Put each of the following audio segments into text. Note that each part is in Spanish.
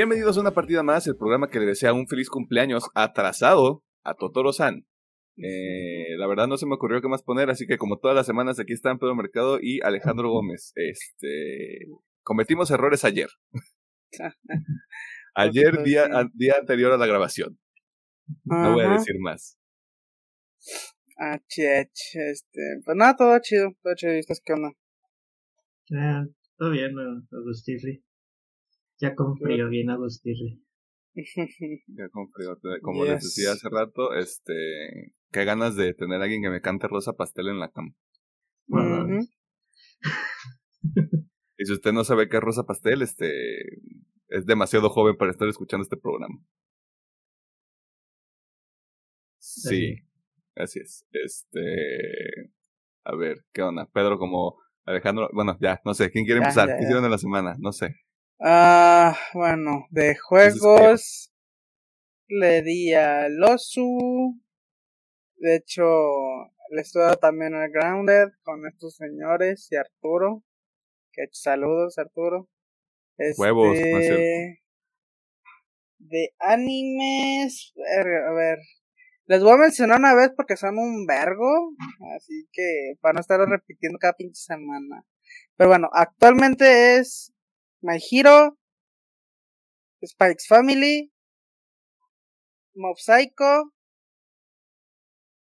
Bienvenidos a una partida más, el programa que le desea un feliz cumpleaños atrasado a Totoro-san. Eh, la verdad no se me ocurrió qué más poner, así que como todas las semanas aquí están Pedro Mercado y Alejandro Gómez. Este, cometimos errores ayer. ayer, día, día anterior a la grabación. No voy a decir más. Ah, este, pues nada, todo chido, todo chido, ¿estás qué onda? Ah, todo bien, Agustirri. Ya con frío, bien Agustirri. ya con frío, como les decía hace rato, este, qué ganas de tener a alguien que me cante Rosa Pastel en la cama. y si usted no sabe qué es Rosa Pastel, este, es demasiado joven para estar escuchando este programa. Sí. Así es. Este. A ver, ¿qué onda? Pedro, como Alejandro. Bueno, ya, no sé. ¿Quién quiere empezar? ¿Qué hicieron en la semana? No sé. Ah, bueno, de juegos. Le di al Osu. De hecho, le estuve también al Grounded con estos señores y Arturo. Que saludos, Arturo. Huevos, este, De animes. A ver, les voy a mencionar una vez porque son un vergo, así que para no estarlo repitiendo cada pinche semana. Pero bueno, actualmente es My Hero, Spikes Family, Mob Psycho,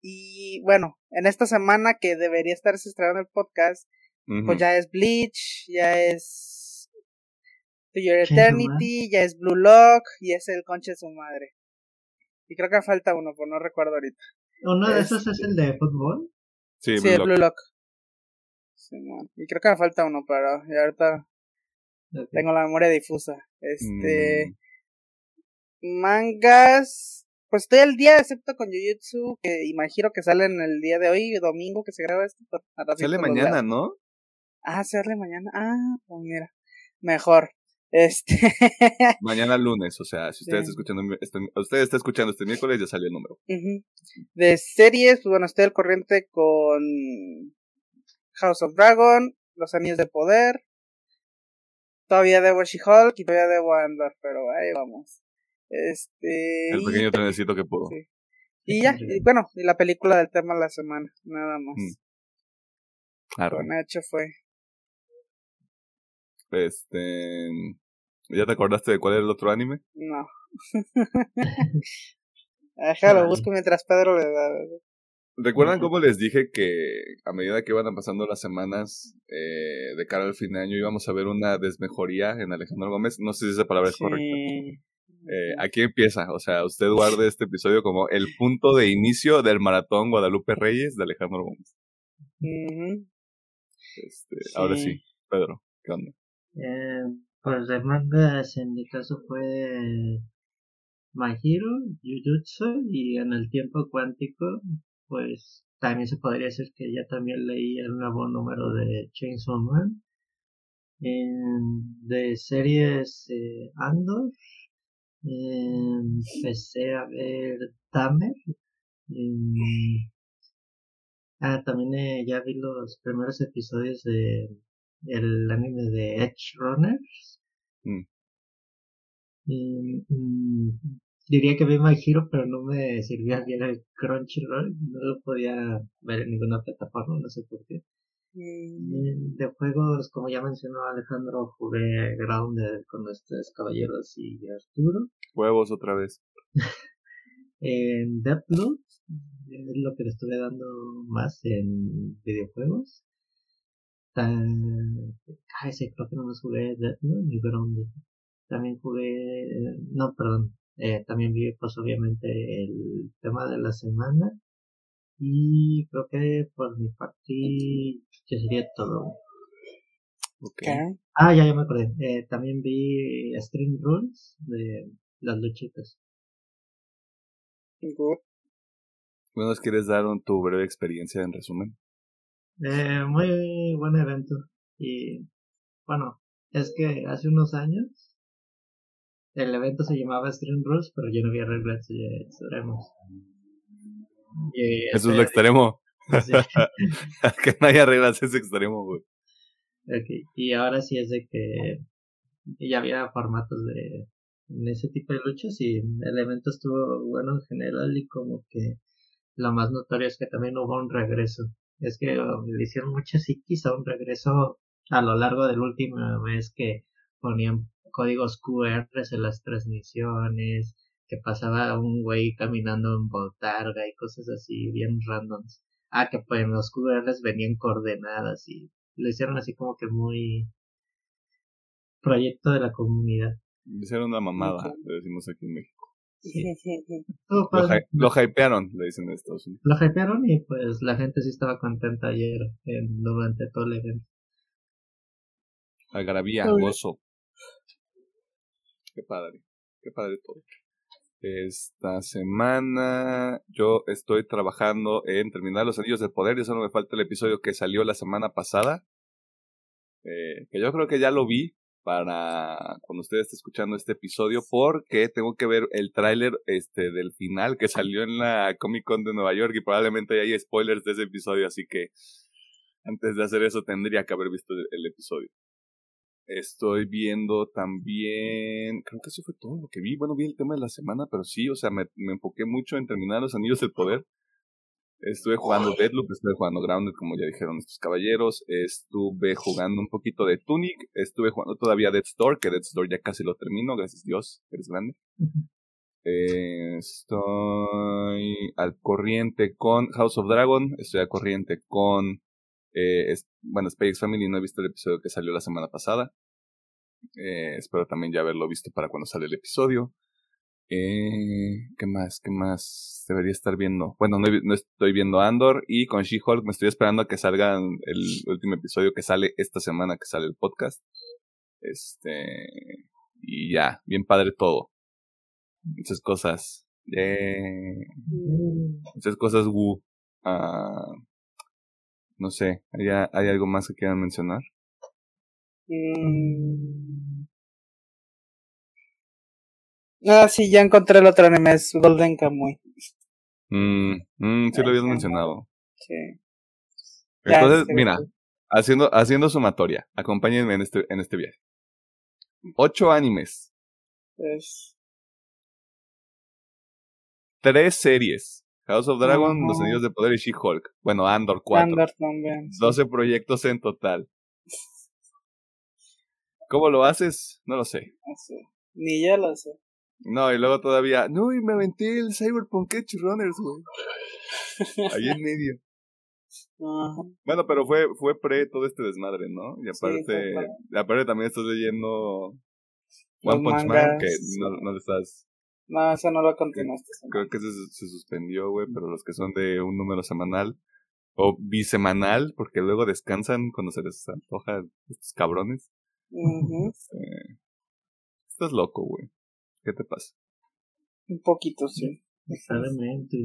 y bueno, en esta semana que debería estarse estrenando el podcast, pues ya es Bleach, ya es To Your Eternity, ya es Blue Lock y es el conche de su madre. Y creo que falta uno, pero no recuerdo ahorita. ¿Uno de esos es el de fútbol? Sí, sí Blue, Lock. y creo que me falta uno, pero ya ahorita tengo la memoria difusa. Este. Mm. Mangas. Pues estoy al día, excepto con Jujutsu, que imagino que sale en el día de hoy, domingo, que se graba esto. Sale mañana, ¿no? Ah, sale mañana. Ah, pues mira. Mejor. Este. Mañana lunes, o sea, si ustedes está escuchando, este, usted está escuchando este miércoles, ya salió el número. De series, pues bueno, estoy al corriente con House of Dragon, Los Anillos de Poder. Todavía debo She-Hulk y todavía debo Andor, pero ahí vamos. Este. El pequeño trenecito que pudo. Y ya, y bueno, y la película del tema de la semana, nada más. Mm. hecho fue. Este. ¿Ya te acordaste de cuál era el otro anime? No. Déjalo, busco mientras Pedro le da. ¿Recuerdan cómo les dije que a medida que iban pasando las semanas eh, de cara al fin de año íbamos a ver una desmejoría en Alejandro Gómez? No sé si esa palabra es correcta. Eh, aquí empieza, o sea, usted guarde este episodio como el punto de inicio del maratón Guadalupe Reyes de Alejandro Gómez. este, Ahora sí, Pedro, ¿qué onda? Eh, pues de mangas en mi caso fue My Hero, Jujutsu y en el tiempo cuántico pues también se podría decir que ya también leí el nuevo número de Chainsaw Man. de series eh, Andor empecé a ver Tamer ah también eh, ya vi los primeros episodios de el anime de Edge Runners. Mm. Diría que vi My Hero, pero no me sirvía bien el Crunchyroll. No lo podía ver en ninguna plataforma, no sé por qué. Mm. De juegos, como ya mencionó Alejandro, jugué Grounded con estos caballeros y Arturo. Huevos otra vez. en Deathloop es lo que le estuve dando más en videojuegos. Ah, ese creo que no más jugué ¿no? ni Grounded. También jugué, no, perdón, eh, también vi pues obviamente el tema de la semana y creo que por mi parte ya sería todo. Okay. Ah, ya, ya me acordé. Eh, también vi String Rules de las luchitas. Bueno, ¿quieres dar un, tu breve experiencia en resumen? Eh, muy buen evento. Y bueno, es que hace unos años el evento se llamaba Stream Rules, pero yo no había reglas extremos. Eso es lo extremo. que no haya reglas es extremo, güey. Okay. Y ahora sí es de que ya había formatos de en ese tipo de luchas y el evento estuvo bueno en general y como que lo más notorio es que también hubo un regreso. Es que le hicieron muchas psiquis a un regreso a lo largo del último mes que ponían códigos QR en las transmisiones, que pasaba un güey caminando en botarga y cosas así bien randoms. Ah, que pues en los QRs venían coordenadas y lo hicieron así como que muy proyecto de la comunidad. Hicieron una mamada, le decimos aquí en México. lo, hypearon, le dicen estos Lo hypearon y pues la gente sí estaba contenta ayer en, durante todo el evento. Algarabía, gozo. Qué padre, qué padre todo. Esta semana yo estoy trabajando en terminar los anillos del poder y solo me falta el episodio que salió la semana pasada. Eh, que yo creo que ya lo vi para cuando usted esté escuchando este episodio porque tengo que ver el tráiler este del final que salió en la Comic Con de Nueva York y probablemente hay spoilers de ese episodio así que antes de hacer eso tendría que haber visto el episodio. Estoy viendo también, creo que eso fue todo lo que vi. Bueno, vi el tema de la semana, pero sí, o sea, me, me enfoqué mucho en terminar los Anillos del Poder. Estuve jugando Deadloop, estuve jugando Grounded, como ya dijeron estos caballeros. Estuve jugando un poquito de Tunic. Estuve jugando todavía Dead Store, que Dead Store ya casi lo termino, gracias a Dios, eres grande. estoy al corriente con House of Dragon. Estoy al corriente con. Eh, bueno, Space Family. No he visto el episodio que salió la semana pasada. Eh, espero también ya haberlo visto para cuando sale el episodio. Eh, ¿Qué más? ¿Qué más debería estar viendo? Bueno, no, estoy viendo Andor y con She-Hulk me estoy esperando a que salga el último episodio que sale esta semana que sale el podcast. Este. Y ya, bien padre todo. Muchas cosas. Muchas cosas, Wu. Ah, no sé, ¿hay, ¿hay algo más que quieran mencionar? Mm. Ah, sí, ya encontré el otro anime, es Golden Kamuy. Mm, mm, sí lo habías mencionado. Sí. Entonces, mira, haciendo, haciendo sumatoria, acompáñenme en este, en este viaje. Ocho animes. Tres series. House of Dragon, Los Anillos de Poder y She-Hulk. Bueno, Andor 4. Andor también. 12 proyectos en total. ¿Cómo lo haces? No lo sé. No sé. Ni yo lo sé. No, y luego todavía, no, y me aventé el Cyberpunk Edge Runners, güey. Ahí en medio. Bueno, pero fue, fue pre todo este desmadre, ¿no? Y aparte, aparte también estás leyendo One Punch Man, que no, no le estás... No, eso no lo continuaste. Creo que se, se suspendió, güey, pero los que son de un número semanal o bisemanal, porque luego descansan cuando se les antoja estos cabrones. Este, estás loco, güey. ¿Qué te pasa? Un poquito, sí. Está demente.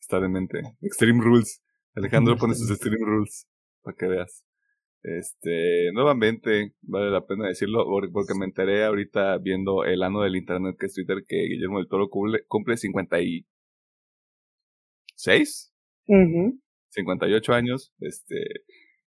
Está demente. Extreme Rules. Alejandro pone sus Extreme Rules para que veas. Este, nuevamente, vale la pena decirlo porque me enteré ahorita viendo el ano del internet que es Twitter que Guillermo del Toro cumple, cumple 56. Uh 58 años. Este,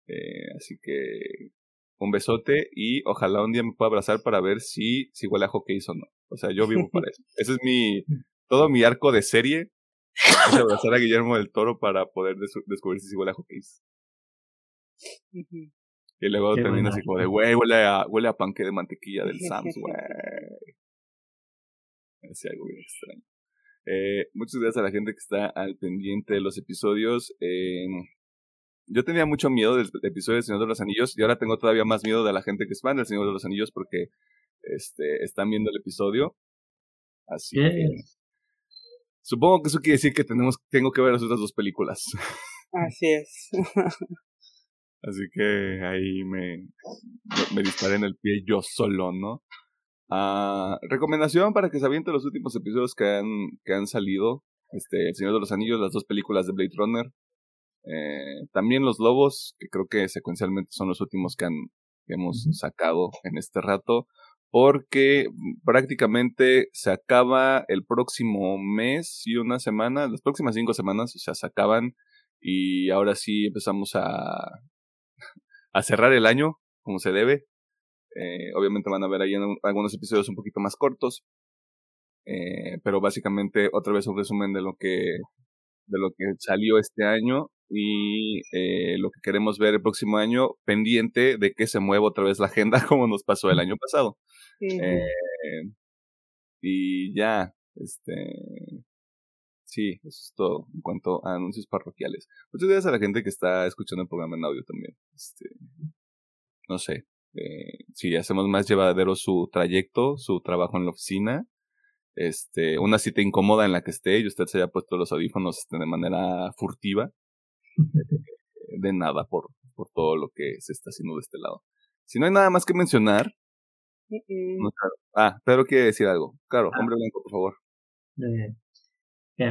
eh, así que un besote y ojalá un día me pueda abrazar para ver si, si huele a hockey o no. O sea, yo vivo para eso. Ese es mi, todo mi arco de serie. Es abrazar a Guillermo del Toro para poder descubrir si huele a hockey. Y luego termina así como de, güey, huele a, huele a panque de mantequilla del Sams, güey. Es algo bien extraño. Eh, muchas gracias a la gente que está al pendiente de los episodios. Eh, yo tenía mucho miedo del episodio del Señor de los Anillos y ahora tengo todavía más miedo de la gente que es fan del Señor de los Anillos porque este, están viendo el episodio. Así que. Supongo que eso quiere decir que tenemos, tengo que ver las otras dos películas. Así es. Así que ahí me, me disparé en el pie yo solo, ¿no? Ah, recomendación para que se aviente los últimos episodios que han, que han salido. Este, El Señor de los Anillos, las dos películas de Blade Runner. Eh, también Los Lobos, que creo que secuencialmente son los últimos que, han, que hemos sacado en este rato. Porque prácticamente se acaba el próximo mes y una semana, las próximas cinco semanas, o sea, se acaban y ahora sí empezamos a, a cerrar el año como se debe. Eh, obviamente van a ver ahí algunos episodios un poquito más cortos, Eh, pero básicamente otra vez un resumen de lo que de lo que salió este año y eh, lo que queremos ver el próximo año pendiente de que se mueva otra vez la agenda como nos pasó el año pasado. Eh, y ya este sí eso es todo en cuanto a anuncios parroquiales muchas gracias a la gente que está escuchando el programa en audio también este no sé eh, si hacemos más llevadero su trayecto su trabajo en la oficina este, una cita incómoda en la que esté y usted se haya puesto los audífonos este, de manera furtiva. de nada por, por todo lo que se está haciendo de este lado. Si no hay nada más que mencionar. Ah, pero quiere decir algo. Claro, ah. hombre blanco, por favor. Eh,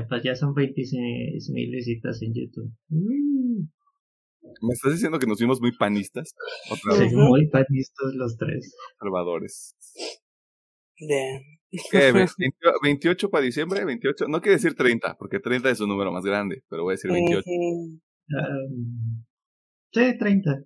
pues ya son 26 mil visitas en YouTube. ¿Me estás diciendo que nos vimos muy panistas? Sí, muy panistas los tres. Conservadores. ¿Qué? 28 para diciembre, 28, no quiere decir 30, porque 30 es un número más grande, pero voy a decir 28. sí, 30.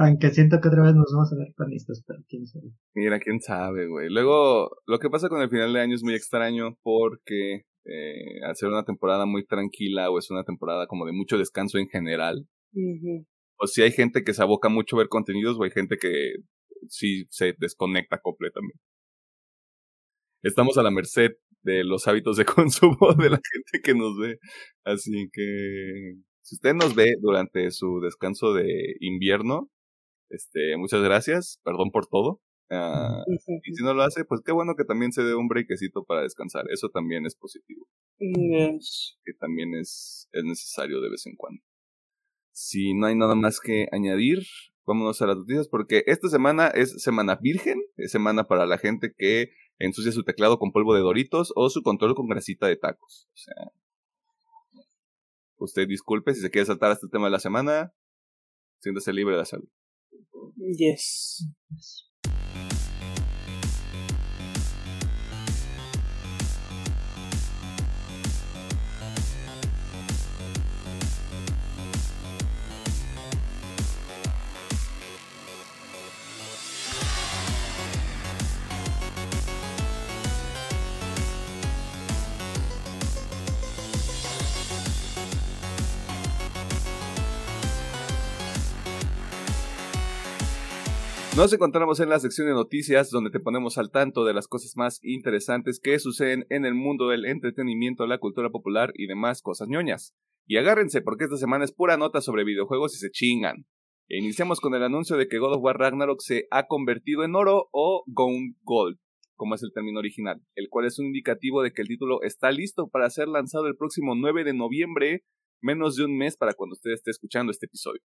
Aunque siento que otra vez nos vamos a ver panistas, pero quién sabe. Mira, quién sabe, güey. Luego, lo que pasa con el final de año es muy extraño porque eh, al ser una temporada muy tranquila o es una temporada como de mucho descanso en general, o si hay gente que se aboca mucho a ver contenidos o hay gente que sí se desconecta completamente. Estamos a la merced de los hábitos de consumo de la gente que nos ve. Así que si usted nos ve durante su descanso de invierno, este, muchas gracias, perdón por todo. Ah, y si no lo hace, pues qué bueno que también se dé un breakcito para descansar. Eso también es positivo. Que también es, es necesario de vez en cuando. Si no hay nada más que añadir, vámonos a las noticias porque esta semana es semana virgen, es semana para la gente que ensucia su teclado con polvo de doritos o su control con grasita de tacos. O sea, usted disculpe si se quiere saltar a este tema de la semana, siéntese libre de hacerlo. Yes. Nos encontramos en la sección de noticias donde te ponemos al tanto de las cosas más interesantes que suceden en el mundo del entretenimiento, la cultura popular y demás cosas ñoñas. Y agárrense porque esta semana es pura nota sobre videojuegos y se chingan. E iniciamos con el anuncio de que God of War Ragnarok se ha convertido en oro o Gone Gold, como es el término original, el cual es un indicativo de que el título está listo para ser lanzado el próximo 9 de noviembre, menos de un mes para cuando usted esté escuchando este episodio.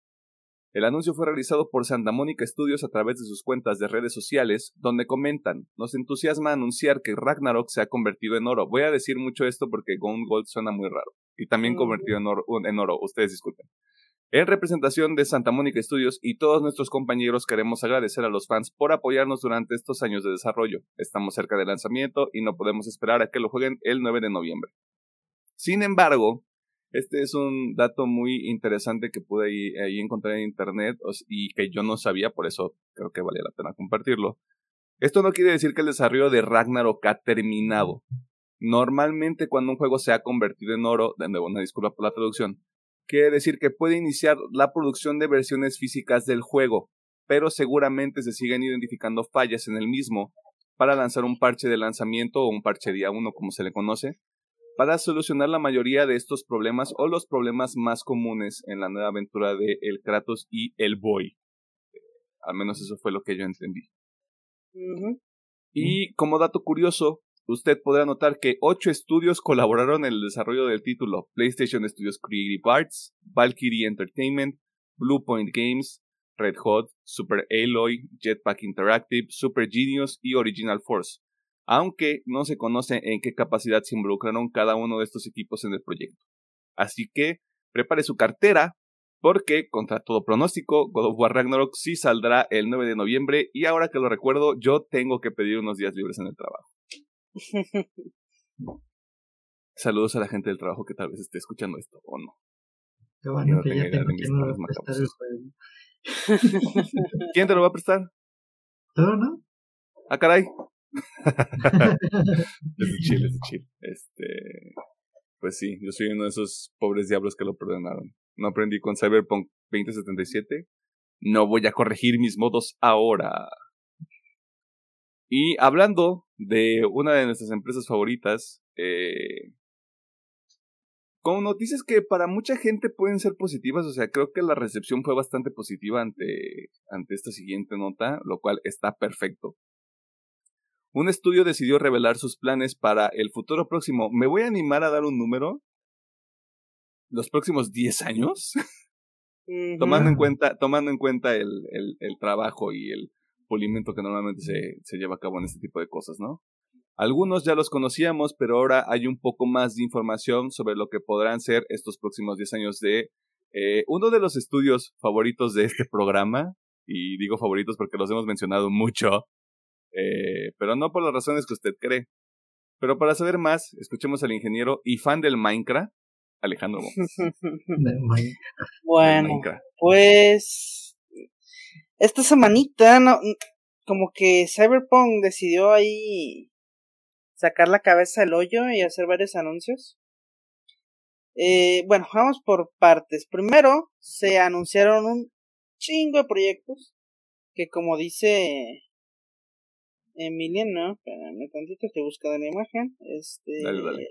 El anuncio fue realizado por Santa Mónica Studios a través de sus cuentas de redes sociales, donde comentan, nos entusiasma anunciar que Ragnarok se ha convertido en oro. Voy a decir mucho esto porque Gone Gold suena muy raro. Y también convertido en oro, en oro, ustedes disculpen. En representación de Santa Mónica Studios y todos nuestros compañeros queremos agradecer a los fans por apoyarnos durante estos años de desarrollo. Estamos cerca del lanzamiento y no podemos esperar a que lo jueguen el 9 de noviembre. Sin embargo, este es un dato muy interesante que pude ahí, encontrar en internet y que yo no sabía, por eso creo que valía la pena compartirlo. Esto no quiere decir que el desarrollo de Ragnarok ha terminado. Normalmente cuando un juego se ha convertido en oro, de nuevo una disculpa por la traducción, quiere decir que puede iniciar la producción de versiones físicas del juego, pero seguramente se siguen identificando fallas en el mismo para lanzar un parche de lanzamiento o un parche día 1 como se le conoce, para solucionar la mayoría de estos problemas o los problemas más comunes en la nueva aventura de El Kratos y el Boy. al menos eso fue lo que yo entendí. Y como dato curioso, usted podrá notar que ocho estudios colaboraron en el desarrollo del título: PlayStation Studios Creative Arts, Valkyrie Entertainment, Bluepoint Games, Red Hot, Super Alloy, Jetpack Interactive, Super Genius y Original Force aunque no se conoce en qué capacidad se involucraron cada uno de estos equipos en el proyecto. Así que prepare su cartera, porque contra todo pronóstico, God of War Ragnarok sí saldrá el 9 de noviembre y ahora que lo recuerdo, yo tengo que pedir unos días libres en el trabajo. Saludos a la gente del trabajo que tal vez esté escuchando esto o no. Qué bueno que ya tengo ¿Quién te lo va a prestar? ¿Todo, no? Ah, caray. Es de chill, es de chill. Este, pues sí, yo soy uno de esos pobres diablos que lo perdonaron. No aprendí con Cyberpunk 2077. No voy a corregir mis modos ahora. Y hablando de una de nuestras empresas favoritas, eh, con noticias que para mucha gente pueden ser positivas, o sea, creo que la recepción fue bastante positiva ante, ante esta siguiente nota, lo cual está perfecto. Un estudio decidió revelar sus planes para el futuro próximo. Me voy a animar a dar un número. Los próximos 10 años. tomando en cuenta, tomando en cuenta el, el, el, trabajo y el pulimento que normalmente se, se lleva a cabo en este tipo de cosas, ¿no? Algunos ya los conocíamos, pero ahora hay un poco más de información sobre lo que podrán ser estos próximos 10 años de eh, uno de los estudios favoritos de este programa, y digo favoritos porque los hemos mencionado mucho, eh, pero no por las razones que usted cree. Pero para saber más, escuchemos al ingeniero y fan del Minecraft, Alejandro bueno, pues esta semanita, no, como que Cyberpunk decidió ahí sacar la cabeza del hoyo y hacer varios anuncios. Eh, bueno, vamos por partes. Primero, se anunciaron un chingo de proyectos que como dice Emiliano, espérame tantito que busca de la imagen, este dale, dale.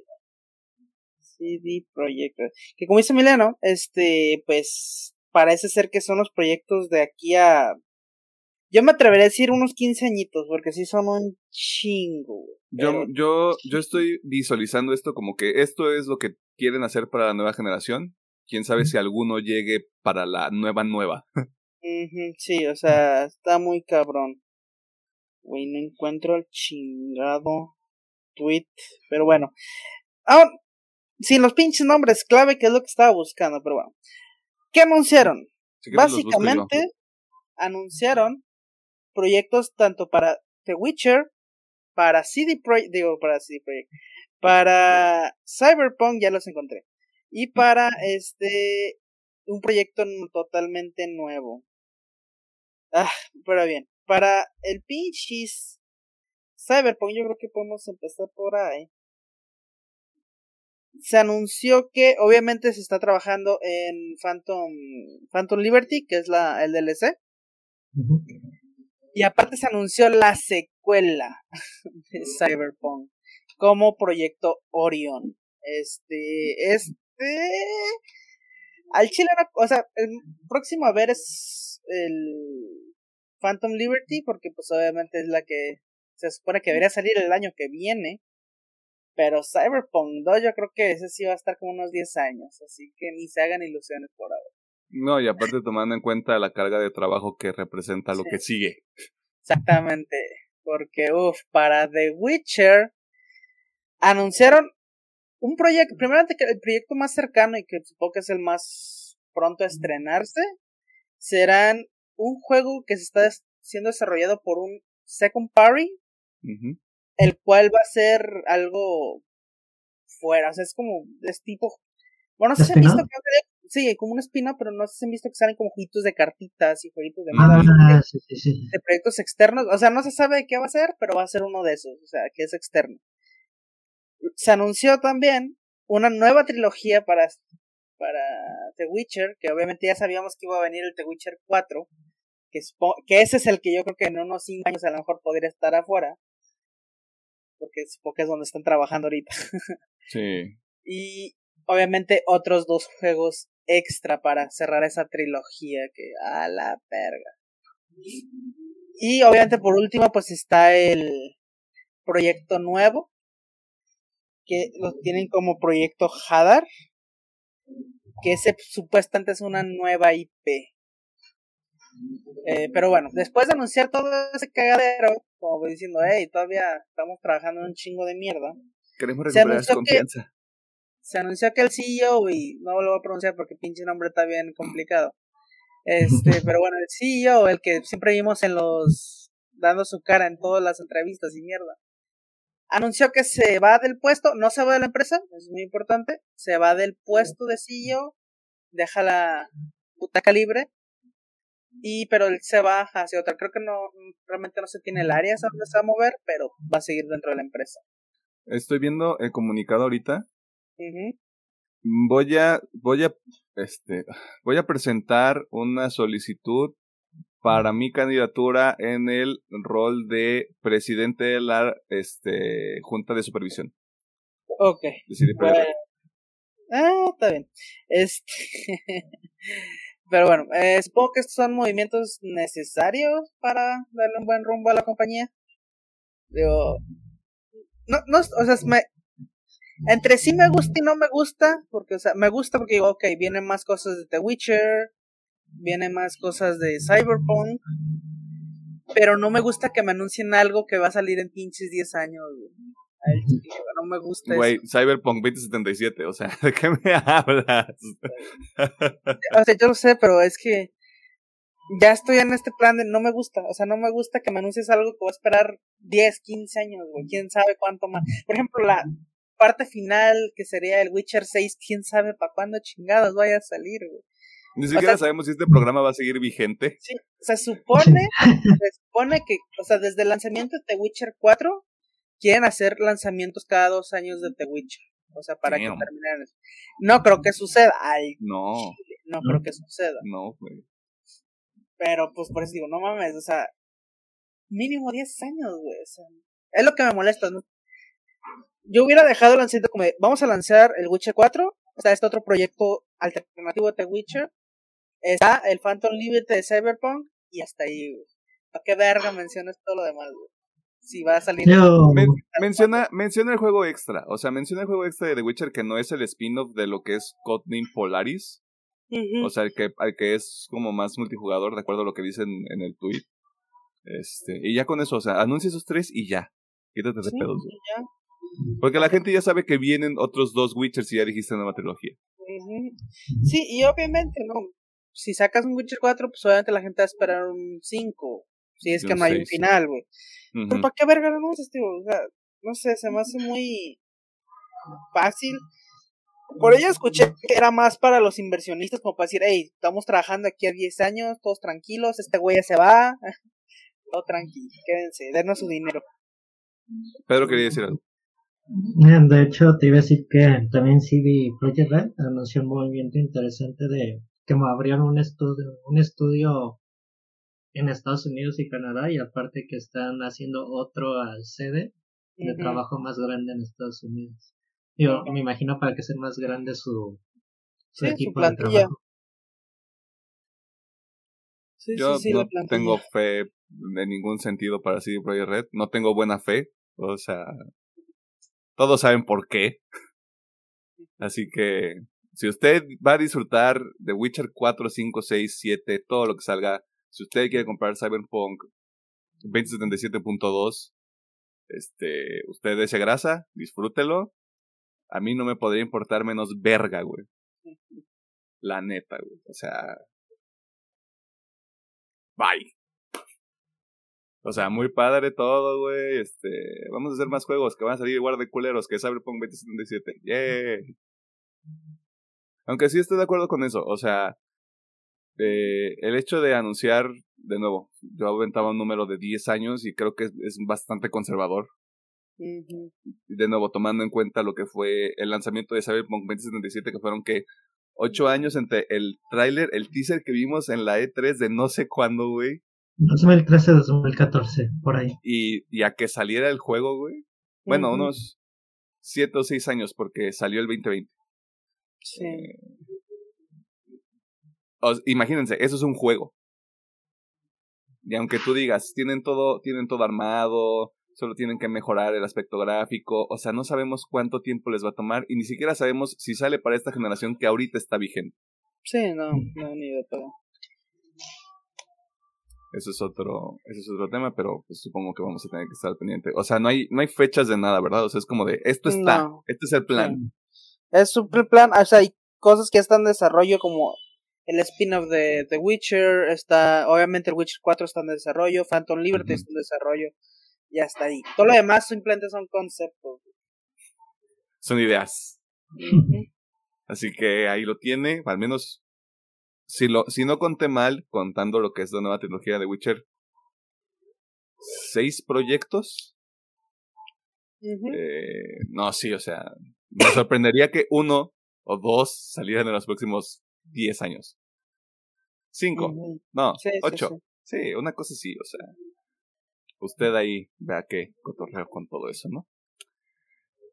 CD Projekt, que como dice Emiliano, este pues parece ser que son los proyectos de aquí a yo me atrevería a decir unos 15 añitos, porque sí son un chingo. Yo, yo, yo estoy visualizando esto como que esto es lo que quieren hacer para la nueva generación. Quién sabe si alguno llegue para la nueva nueva. sí, o sea, está muy cabrón. Güey, no encuentro el chingado tweet. Pero bueno. Ah, sin los pinches nombres clave, que es lo que estaba buscando, pero bueno. ¿Qué anunciaron? Básicamente, anunciaron proyectos tanto para The Witcher, para CD Projekt, digo, para CD Projekt, para Cyberpunk, ya los encontré, y para este, un proyecto totalmente nuevo. Ah, pero bien, para el pinches Cyberpunk, yo creo que podemos empezar por ahí. Se anunció que obviamente se está trabajando en Phantom, Phantom Liberty, que es la, el DLC. Y aparte se anunció la secuela de Cyberpunk como proyecto Orion. Este, este, al chile, o sea, el próximo a ver es el Phantom Liberty, porque pues obviamente es la que se supone que debería salir el año que viene. Pero Cyberpunk 2 yo creo que ese sí va a estar como unos 10 años, así que ni se hagan ilusiones por ahora. No, y aparte tomando en cuenta la carga de trabajo que representa lo que sigue. Exactamente, porque uff, para The Witcher anunciaron un proyecto, primero el proyecto más cercano y que supongo que es el más pronto a estrenarse, serán un juego que se está siendo desarrollado por un second party, el cual va a ser algo fuera, o sea, es como, es tipo, bueno, no sé si han visto, Sí, como una espina, pero no sé si han visto que salen como jueguitos de cartitas y jueguitos de ah, de, proyectos externos. O sea, no se sabe qué va a ser, pero va a ser uno de esos, o sea, que es externo. Se anunció también una nueva trilogía para, para The Witcher, que obviamente ya sabíamos que iba a venir el The Witcher 4, que, que ese es el que yo creo que en unos 5 años a lo mejor podría estar afuera, porque supongo que es donde están trabajando ahorita. Sí. Y obviamente otros dos juegos extra para cerrar esa trilogía que a la verga. Y obviamente por último pues está el proyecto nuevo que lo tienen como proyecto Hadar que ese supuestamente es una nueva IP. Eh, pero bueno, después de anunciar todo ese cagadero, como voy diciendo, hey, todavía estamos trabajando en un chingo de mierda. Queremos recuperar confianza se anunció que el CEO, y no lo voy a pronunciar porque pinche nombre está bien complicado. Este, pero bueno, el CEO, el que siempre vimos en los, dando su cara en todas las entrevistas y mierda, anunció que se va del puesto, no se va de la empresa, es muy importante, se va del puesto de CEO, deja la butaca libre Y pero él se va hacia otra. Creo que no, realmente no se tiene el área donde se va a mover, pero va a seguir dentro de la empresa. Estoy viendo el comunicado ahorita. Voy a, voy a, este, voy a presentar una solicitud para mi candidatura en el rol de presidente de la este, Junta de Supervisión. Ok. ah, está bien. Este. Pero bueno, eh, supongo que estos son movimientos necesarios para darle un buen rumbo a la compañía. Digo, no, no, o sea, me, entre sí me gusta y no me gusta, porque, o sea, me gusta porque digo, ok, vienen más cosas de The Witcher, vienen más cosas de Cyberpunk, pero no me gusta que me anuncien algo que va a salir en pinches 10 años, no me gusta Güey, Cyberpunk 2077, o sea, ¿de qué me hablas? o sea, yo lo sé, pero es que ya estoy en este plan de no me gusta, o sea, no me gusta que me anuncies algo que voy a esperar 10, 15 años, güey, quién sabe cuánto más. Por ejemplo, la parte final que sería el Witcher 6, quién sabe para cuándo chingados vaya a salir, güey. Ni siquiera sabemos si este programa va a seguir vigente. Sí, se supone, se supone que, o sea, desde el lanzamiento de The Witcher 4 quieren hacer lanzamientos cada dos años de The Witcher. O sea, para que terminen. No creo que suceda. Ay, no. No creo que suceda. No, güey. Pero pues por eso digo, no mames, o sea, mínimo 10 años, güey. O sea, es lo que me molesta, ¿no? Yo hubiera dejado el lanzamiento como de, vamos a lanzar el Witcher 4, está este otro proyecto alternativo de The Witcher, está el Phantom Liberty de Cyberpunk, y hasta ahí, güey. ¿Para qué verga mencionas todo lo demás, güey? Si va a salir. menciona, menciona el juego extra. O sea, menciona el juego extra de The Witcher que no es el spin-off de lo que es Codename Polaris. O sea, el que, el que es como más multijugador, de acuerdo a lo que dicen en el tweet. Este, y ya con eso, o sea, anuncia esos tres y ya. Quítate de pedos. Porque la gente ya sabe que vienen otros dos Witchers y ya dijiste nueva trilogía. Sí, y obviamente, ¿no? Si sacas un Witcher 4, pues obviamente la gente va a esperar un 5. Si es que no hay un final, güey. Pero ¿para qué verga no tío? O sea, no sé, se me hace muy fácil. Por ello escuché que era más para los inversionistas, como para decir, hey, estamos trabajando aquí a 10 años, todos tranquilos, este güey ya se va. Todo tranquilo, quédense, denos su dinero. Pedro quería decir algo. De hecho, te iba a decir que también CD Projekt Red anunció un movimiento interesante de que me abrieron un estudio, un estudio en Estados Unidos y Canadá y aparte que están haciendo otro sede de trabajo más grande en Estados Unidos. Yo me imagino para que sea más grande su, su equipo de trabajo. Yo no tengo fe en ningún sentido para CD Projekt Red, no tengo buena fe, o sea, todos saben por qué. Así que si usted va a disfrutar de Witcher 4, 5, 6, 7, todo lo que salga, si usted quiere comprar Cyberpunk 2077.2, este, usted ese grasa, disfrútelo. A mí no me podría importar menos verga, güey. La neta, güey. O sea. Bye. O sea, muy padre todo, güey. Este, vamos a hacer más juegos que van a salir igual de culeros que Cyberpunk 2077. ¡Yay! Aunque sí estoy de acuerdo con eso. O sea, eh, el hecho de anunciar, de nuevo, yo aventaba un número de 10 años y creo que es, bastante conservador. De nuevo, tomando en cuenta lo que fue el lanzamiento de Cyberpunk 2077, que fueron que 8 años entre el tráiler, el teaser que vimos en la E3 de no sé cuándo, güey. 2013, 2014, por ahí. Y, y a que saliera el juego, güey. Bueno, unos 7 o 6 años, porque salió el 2020. Sí. Eh, imagínense, eso es un juego. Y aunque tú digas, tienen todo, tienen todo armado, solo tienen que mejorar el aspecto gráfico, o sea, no sabemos cuánto tiempo les va a tomar y ni siquiera sabemos si sale para esta generación que ahorita está vigente. Sí, no, no, ni de todo. Eso es otro, eso es otro tema, pero pues, supongo que vamos a tener que estar pendientes. O sea, no hay, no hay fechas de nada, ¿verdad? O sea, es como de, esto está, este es el plan. Es un plan, o sea, hay cosas que están en desarrollo como el spin-off de The Witcher, está, obviamente el Witcher 4 está en desarrollo, Phantom Liberty está en desarrollo, ya está ahí. Todo lo demás simplemente son conceptos. Son ideas. Así que ahí lo tiene, al menos si, lo, si no conté mal, contando lo que es la nueva tecnología de Witcher, seis proyectos. eh, no, sí, o sea, me sorprendería que uno o dos salieran en los próximos diez años. Cinco, no, ocho. Sí, una cosa sí, o sea. Usted ahí vea que cotorreo con todo eso, ¿no?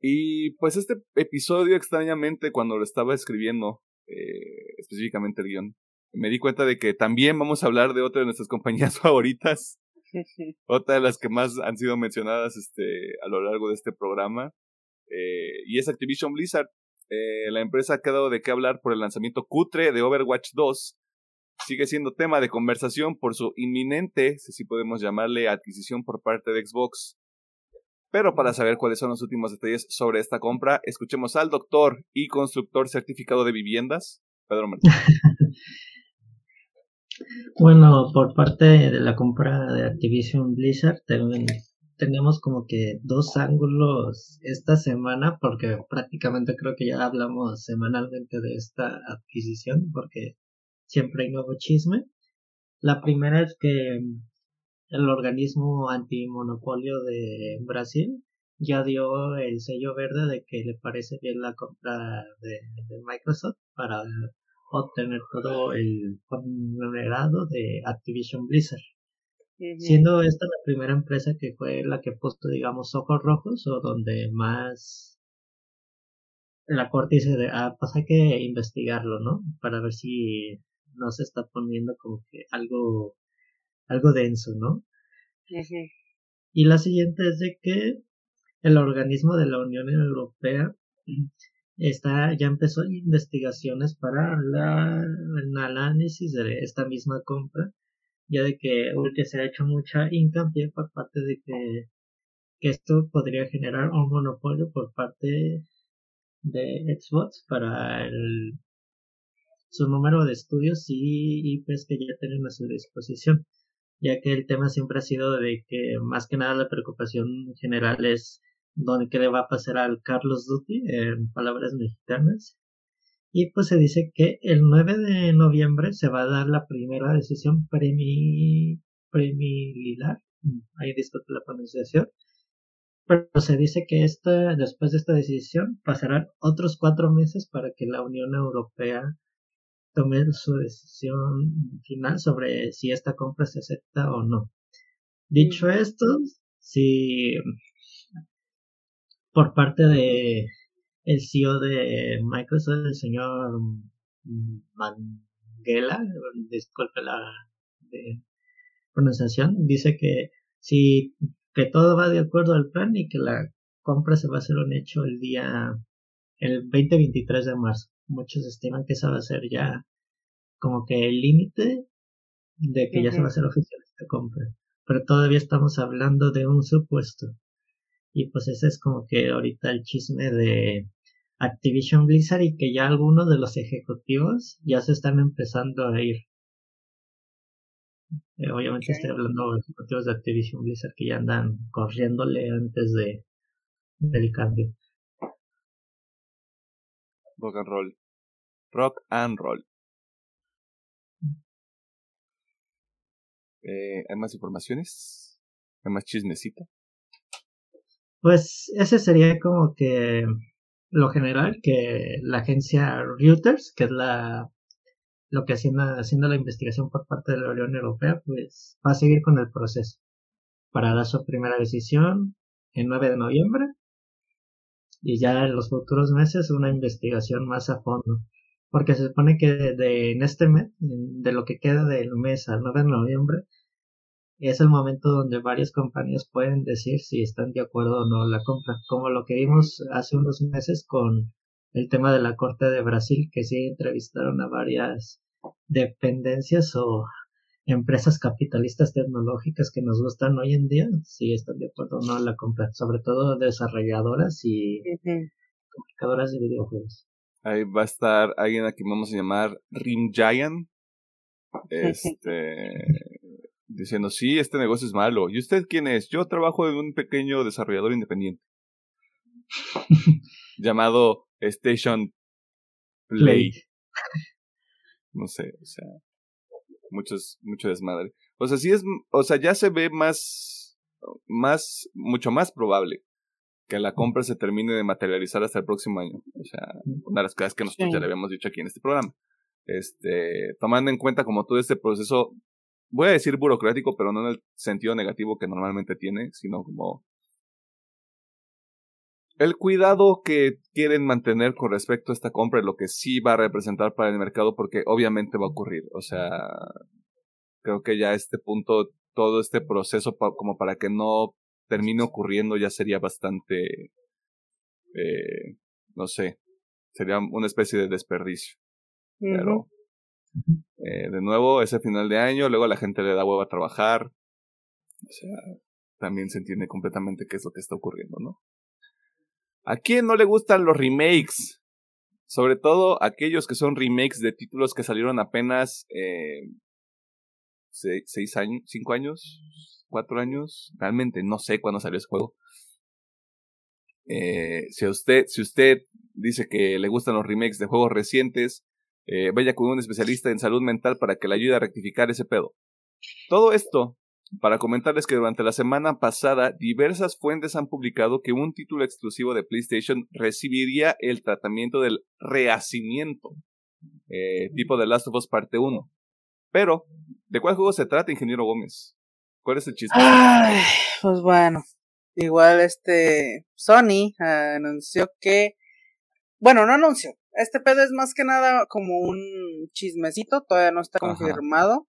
Y pues este episodio, extrañamente, cuando lo estaba escribiendo, eh, específicamente el guion, me di cuenta de que también vamos a hablar de otra de nuestras compañías favoritas. otra de las que más han sido mencionadas este, a lo largo de este programa. Eh, y es Activision Blizzard. Eh, la empresa ha quedado de qué hablar por el lanzamiento cutre de Overwatch 2. Sigue siendo tema de conversación por su inminente, si podemos llamarle, adquisición por parte de Xbox. Pero para saber cuáles son los últimos detalles sobre esta compra, escuchemos al doctor y constructor certificado de viviendas, Pedro Martínez. bueno, por parte de la compra de Activision Blizzard, tenemos como que dos ángulos esta semana, porque prácticamente creo que ya hablamos semanalmente de esta adquisición, porque siempre hay nuevo chisme. La primera es que el organismo antimonopolio de Brasil ya dio el sello verde de que le parece bien la compra de, Microsoft para obtener todo el conglomerado de Activision Blizzard. Siendo esta la primera empresa que fue la que puso, digamos, ojos rojos o donde más la corte dice de, ah, pues hay que investigarlo, ¿no? Para ver si no se está poniendo como que algo algo denso, ¿no? Y la siguiente es de que el organismo de la Unión Europea está ya empezó investigaciones para la, el análisis de esta misma compra, ya de que, que se ha hecho mucha hincapié por parte de que, que esto podría generar un monopolio por parte de Xbox para el, su número de estudios y IPs que ya tienen a su disposición ya que el tema siempre ha sido de que más que nada la preocupación general es dónde qué le va a pasar al Carlos Duty, en palabras mexicanas. Y pues se dice que el 9 de noviembre se va a dar la primera decisión premi, ahí discute la pronunciación, pero se dice que esta, después de esta decisión pasarán otros cuatro meses para que la Unión Europea tome su decisión final sobre si esta compra se acepta o no. Dicho esto, si por parte de el CEO de Microsoft, el señor Mangela, disculpe la pronunciación, dice que si que todo va de acuerdo al plan y que la compra se va a hacer un hecho el día el 2023 de marzo muchos estiman que esa va a ser ya como que el límite de que ya se va a hacer oficial esta compra. Pero todavía estamos hablando de un supuesto. Y pues ese es como que ahorita el chisme de Activision Blizzard y que ya algunos de los ejecutivos ya se están empezando a ir. Eh, obviamente estoy hablando de ejecutivos de Activision Blizzard que ya andan corriéndole antes de del cambio. Rock and roll. Rock and roll. Eh, ¿Hay más informaciones? ¿Hay más chismecita? Pues ese sería como que lo general, que la agencia Reuters, que es la lo que haciendo, haciendo la investigación por parte de la Unión Europea, pues va a seguir con el proceso para dar su primera decisión el 9 de noviembre y ya en los futuros meses una investigación más a fondo. Porque se supone que de, en este mes, de lo que queda del mes al 9 de noviembre, es el momento donde varias compañías pueden decir si están de acuerdo o no la compra, como lo que vimos hace unos meses con el tema de la Corte de Brasil, que sí entrevistaron a varias dependencias o empresas capitalistas tecnológicas que nos gustan hoy en día, si están de acuerdo o no la compra, sobre todo desarrolladoras y comunicadoras de videojuegos. Ahí va a estar alguien a quien vamos a llamar Rim Giant. Este diciendo, sí, este negocio es malo. ¿Y usted quién es? Yo trabajo en un pequeño desarrollador independiente. llamado Station Play. no sé, o sea, muchos, mucho desmadre. O sea, sí es, o sea, ya se ve más, más, mucho más probable que la compra se termine de materializar hasta el próximo año. O sea, una de las cosas que nosotros ya le habíamos dicho aquí en este programa. Este, tomando en cuenta como todo este proceso, voy a decir burocrático, pero no en el sentido negativo que normalmente tiene, sino como el cuidado que quieren mantener con respecto a esta compra lo que sí va a representar para el mercado, porque obviamente va a ocurrir. O sea, creo que ya a este punto, todo este proceso como para que no termine ocurriendo ya sería bastante, eh, no sé, sería una especie de desperdicio. Pero, eh, de nuevo, ese final de año, luego la gente le da huevo a trabajar. O sea, también se entiende completamente qué es lo que está ocurriendo, ¿no? ¿A quién no le gustan los remakes? Sobre todo aquellos que son remakes de títulos que salieron apenas eh, seis, años, cinco años, cuatro años. Realmente no sé cuándo salió ese juego. Eh, si usted, si usted dice que le gustan los remakes de juegos recientes, eh, vaya con un especialista en salud mental para que le ayude a rectificar ese pedo. Todo esto para comentarles que durante la semana pasada diversas fuentes han publicado que un título exclusivo de PlayStation recibiría el tratamiento del rehacimiento, eh, tipo de Last of Us Parte 1. Pero, ¿de cuál juego se trata, ingeniero Gómez? ¿Cuál es el chiste? pues bueno, igual este Sony anunció que, bueno, no anunció, este pedo es más que nada como un chismecito, todavía no está confirmado.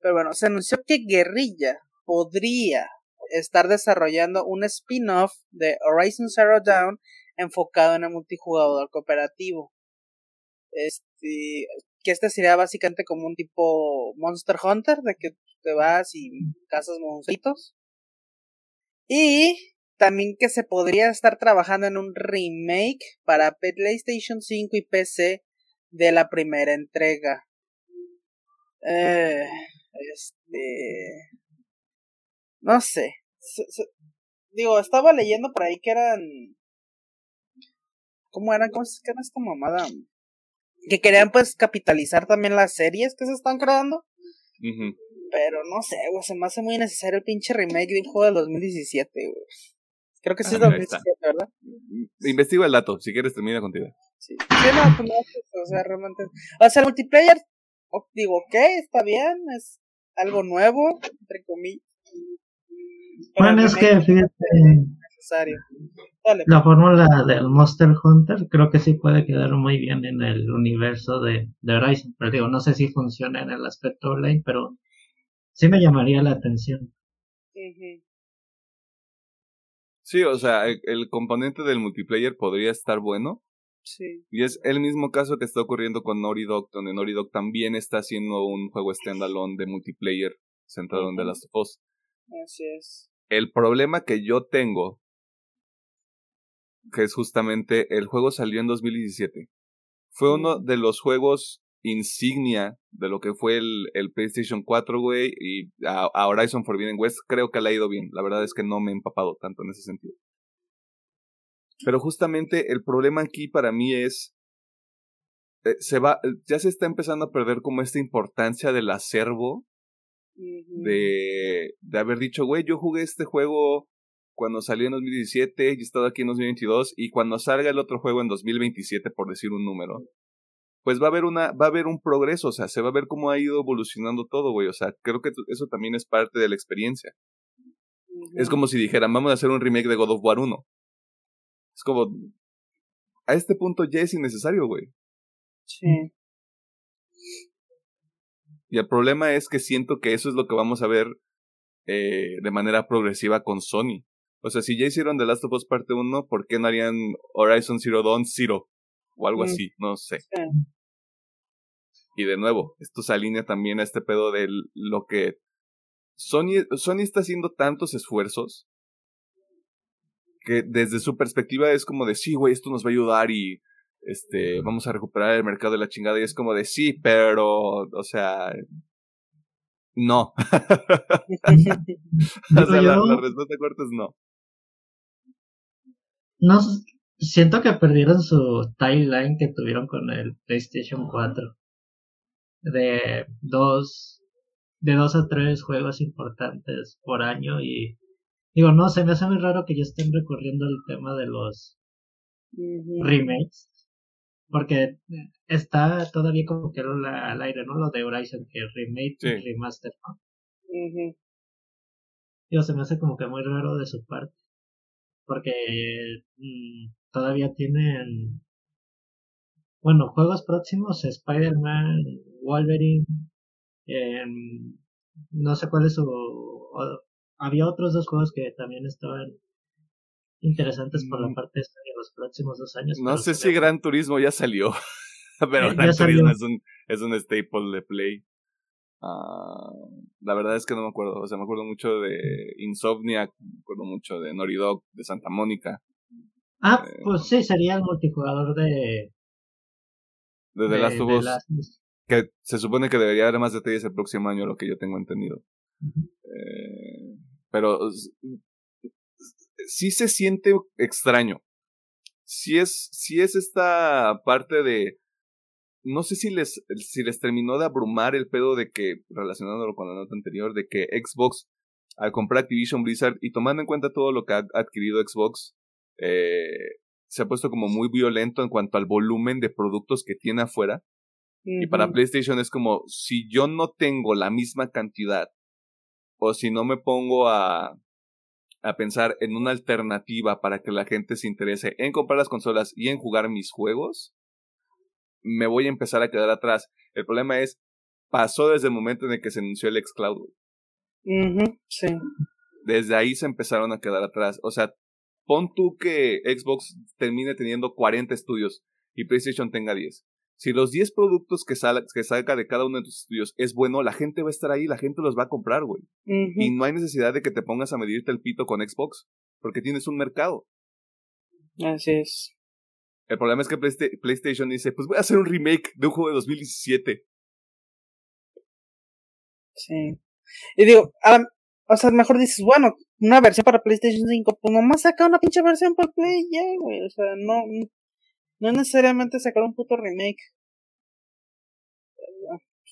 Pero bueno, se anunció que Guerrilla podría estar desarrollando un spin-off de Horizon Zero Dawn enfocado en el multijugador cooperativo. Este, que este sería básicamente como un tipo Monster Hunter, de que te vas y cazas monstruitos. Y también que se podría estar trabajando en un remake para PlayStation 5 y PC de la primera entrega. Eh, este. No sé. digo, estaba leyendo por ahí que eran. ¿Cómo eran? ¿Cómo es que era esta mamada? Que querían pues capitalizar también las series que se están creando. Pero no sé, güey, se me hace muy necesario el pinche remake de un juego del 2017, güey. Creo que sí es 2017, ¿verdad? Investigo el dato, si quieres termina contigo. Sí, sí no, pues no, o sea, realmente. O sea, el multiplayer, digo, ok, está bien, es algo nuevo, entre comillas. Bueno, es que fíjate. Necesario. La fórmula del Monster Hunter creo que sí puede quedar muy bien en el universo de, de Horizon. Pero digo, no sé si funciona en el aspecto online, pero sí me llamaría la atención. Sí, o sea, el, componente del multiplayer podría estar bueno, y es el mismo caso que está ocurriendo con Naughty Dog, donde Naughty Dog también está haciendo un juego standalone de multiplayer centrado en The Last of Us. Así es. El problema que yo tengo, que es justamente el juego salió en 2017, fue uno de los juegos insignia de lo que fue el, el PlayStation 4, güey, y a, a, Horizon Forbidden West creo que le ha ido bien. La verdad es que no me he empapado tanto en ese sentido. Pero justamente el problema aquí para mí es, eh, se va, eh, ya se está empezando a perder como esta importancia del acervo de, de haber dicho, güey, yo jugué este juego cuando salió en 2017 y he estado aquí en 2022 y cuando salga el otro juego en 2027, por decir un número, pues va a haber una, va a haber un progreso, o sea, se va a ver cómo ha ido evolucionando todo, güey, o sea, creo que eso también es parte de la experiencia. Es como si dijeran, vamos a hacer un remake de God of War 1. Es como, a este punto ya es innecesario, güey. Sí. Y el problema es que siento que eso es lo que vamos a ver eh, de manera progresiva con Sony. O sea, si ya hicieron The Last of Us parte 1, ¿por qué no harían Horizon Zero Dawn Zero? O algo mm. así, no sé. Y de nuevo, esto se alinea también a este pedo de lo que Sony, Sony está haciendo tantos esfuerzos que desde su perspectiva es como de sí, güey, esto nos va a ayudar y este vamos a recuperar el mercado de la chingada y es como de sí, pero o sea, no. o sea, la, respuesta corta es no. No, siento que perdieron su timeline que tuvieron con el PlayStation 4. de dos, de dos a tres juegos importantes por año y digo, no, se me hace muy raro que ya estén recurriendo al tema de los remakes porque está todavía como que al aire, ¿no? Lo de Horizon, que remake y remaster, ¿no? Digo, se me hace como que muy raro de su parte. Porque mm, todavía tienen. Bueno, juegos próximos: Spider-Man, Wolverine. Em, no sé cuál es su. Había otros dos juegos que también estaban interesantes por la mm. parte de los próximos dos años. No sé si Gran Turismo ya salió. pero Gran Turismo es un, es un staple de Play. Ah, la verdad es que no me acuerdo. O sea, me acuerdo mucho de Insomnia, me acuerdo mucho de Noridog, de Santa Mónica. Ah, eh, pues sí, sería el multijugador de. De The Last of Us. Que se supone que debería haber más detalles el próximo año, lo que yo tengo entendido. eh, pero sí se siente extraño. Si es, si es esta parte de no sé si les, si les terminó de abrumar el pedo de que, relacionándolo con la nota anterior, de que Xbox, al comprar Activision Blizzard y tomando en cuenta todo lo que ha adquirido Xbox, eh, se ha puesto como muy violento en cuanto al volumen de productos que tiene afuera. Y para PlayStation es como, si yo no tengo la misma cantidad, o si no me pongo a, a pensar en una alternativa para que la gente se interese en comprar las consolas y en jugar mis juegos, me voy a empezar a quedar atrás. El problema es, pasó desde el momento en el que se anunció el xCloud. sí. Desde ahí se empezaron a quedar atrás. O sea, pon tú que Xbox termine teniendo 40 estudios y PlayStation tenga 10. Si los 10 productos que, que salga de cada uno de tus estudios es bueno, la gente va a estar ahí, la gente los va a comprar, güey. Y no hay necesidad de que te pongas a medirte el pito con Xbox, porque tienes un mercado. Así es. El problema es que PlayStation dice, pues voy a hacer un remake de un juego de 2017. Sí. Y digo, o sea, mejor dices, bueno, una versión para PlayStation 5, pues nomás saca una pinche versión para Play, ya, güey. O sea, no, no necesariamente sacar un puto remake.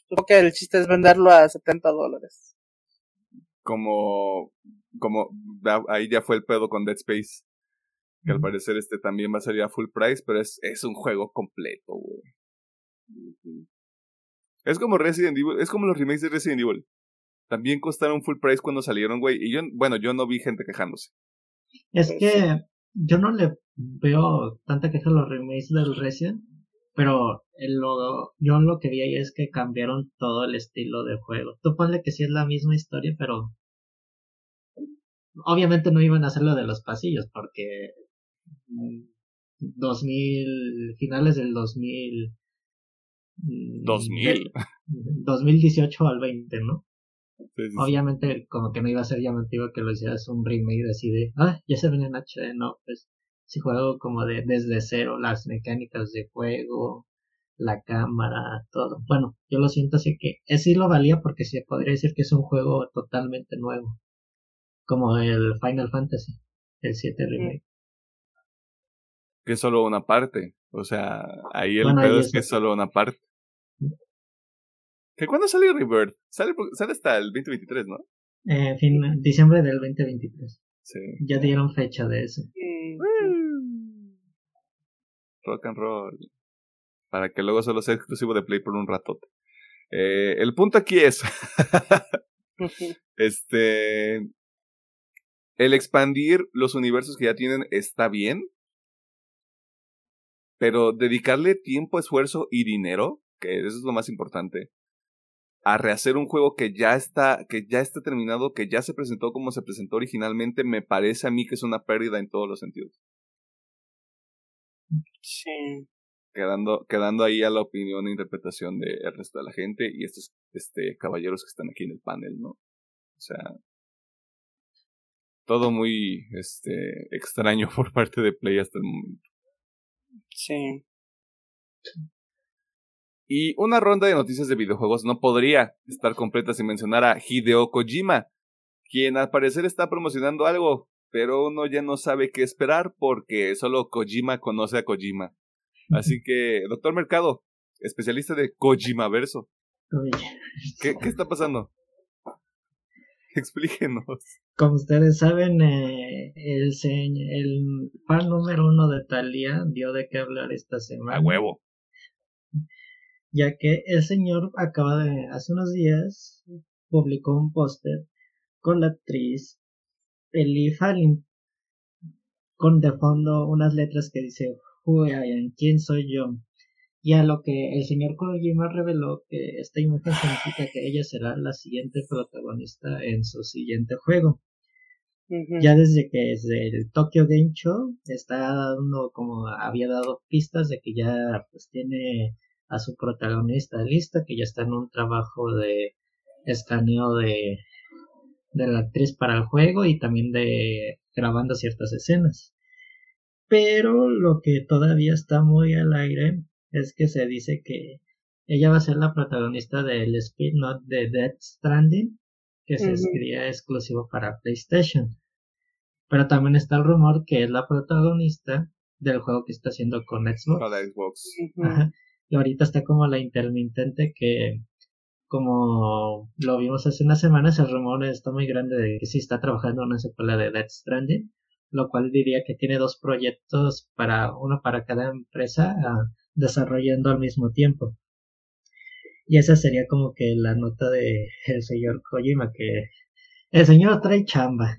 Creo que el chiste es venderlo a 70 dólares. Como, como, ahí ya fue el pedo con Dead Space. Que al parecer este también va a salir a full price, pero es, es un juego completo, güey. Es como Resident Evil, es como los remakes de Resident Evil. También costaron full price cuando salieron, güey. Y yo, bueno, yo no vi gente quejándose. Es que yo no le veo tanta queja los remakes del Resident, pero lo, yo lo que vi ahí es que cambiaron todo el estilo de juego. Tú ponle que sí es la misma historia, pero obviamente no iban a hacerlo de los pasillos porque 2000, finales del 2000. 2000. 2018 al 20, ¿no? Obviamente, como que no iba a ser llamativo que lo hicieras un remake así de, ah, ya se ven en HD, no, pues, si juego como de desde cero, las mecánicas de juego, la cámara, todo. Bueno, yo lo siento así que es sí lo valía porque se podría decir que es un juego totalmente nuevo, como el Final Fantasy, el 7 remake que es solo una parte. O sea, ahí el pedo es que es solo una parte. ¿Que cuándo sale Rebirth? Sale, sale hasta el 2023, ¿no? Eh, fin, diciembre del 2023. Sí. Ya dieron fecha de ese. Rock and roll. Para que luego solo sea exclusivo de Play por un ratote. Eh, el punto aquí es. este. El expandir los universos que ya tienen está bien pero dedicarle tiempo, esfuerzo y dinero, que eso es lo más importante, a rehacer un juego que ya está, que ya está terminado, que ya se presentó como se presentó originalmente, me parece a mí que es una pérdida en todos los sentidos. Sí. Quedando, quedando ahí a la opinión e interpretación del resto de la gente y estos este, caballeros que están aquí en el panel, ¿no? O sea, todo muy este, extraño por parte de Play hasta el momento. Sí. Y una ronda de noticias de videojuegos no podría estar completa sin mencionar a Hideo Kojima, quien al parecer está promocionando algo, pero uno ya no sabe qué esperar porque solo Kojima conoce a Kojima. Así que, doctor Mercado, especialista de Kojima Verso, ¿Qué, ¿Qué está pasando? Explíquenos. Como ustedes saben, eh, el, el fan número uno de Thalía dio de qué hablar esta semana. A huevo. Ya que el señor acaba de, hace unos días, publicó un póster con la actriz Ellie Fallin, con de fondo unas letras que dice Who I ¿quién soy yo? Y a lo que el señor Kojima reveló que esta imagen significa que ella será la siguiente protagonista en su siguiente juego. Ya desde que desde el Tokyo Game Show está dando como había dado pistas de que ya pues tiene a su protagonista lista, que ya está en un trabajo de escaneo de, de la actriz para el juego y también de grabando ciertas escenas. Pero lo que todavía está muy al aire es que se dice que ella va a ser la protagonista del spin-off de Dead Stranding, que se escribía exclusivo para PlayStation. Pero también está el rumor que es la protagonista del juego que está haciendo con Xbox. Para Xbox. Y ahorita está como la intermitente que, como lo vimos hace unas semanas, el rumor está muy grande de que sí está trabajando en una secuela de Dead Stranding, lo cual diría que tiene dos proyectos para uno para cada empresa desarrollando al mismo tiempo. Y esa sería como que la nota de el señor Kojima, que el señor trae chamba.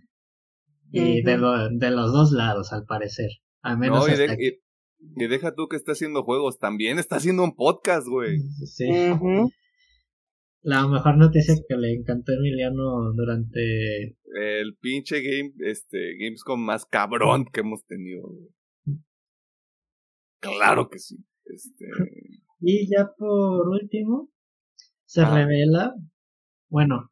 Y de, de los dos lados, al parecer. Al menos y, deja tú que está haciendo juegos, también está haciendo un podcast, güey. Sí. La mejor noticia que le encantó a Emiliano durante el pinche game, este, Gamescom más cabrón que hemos tenido. Claro que sí. Este... Y ya por último, se ah. revela, bueno,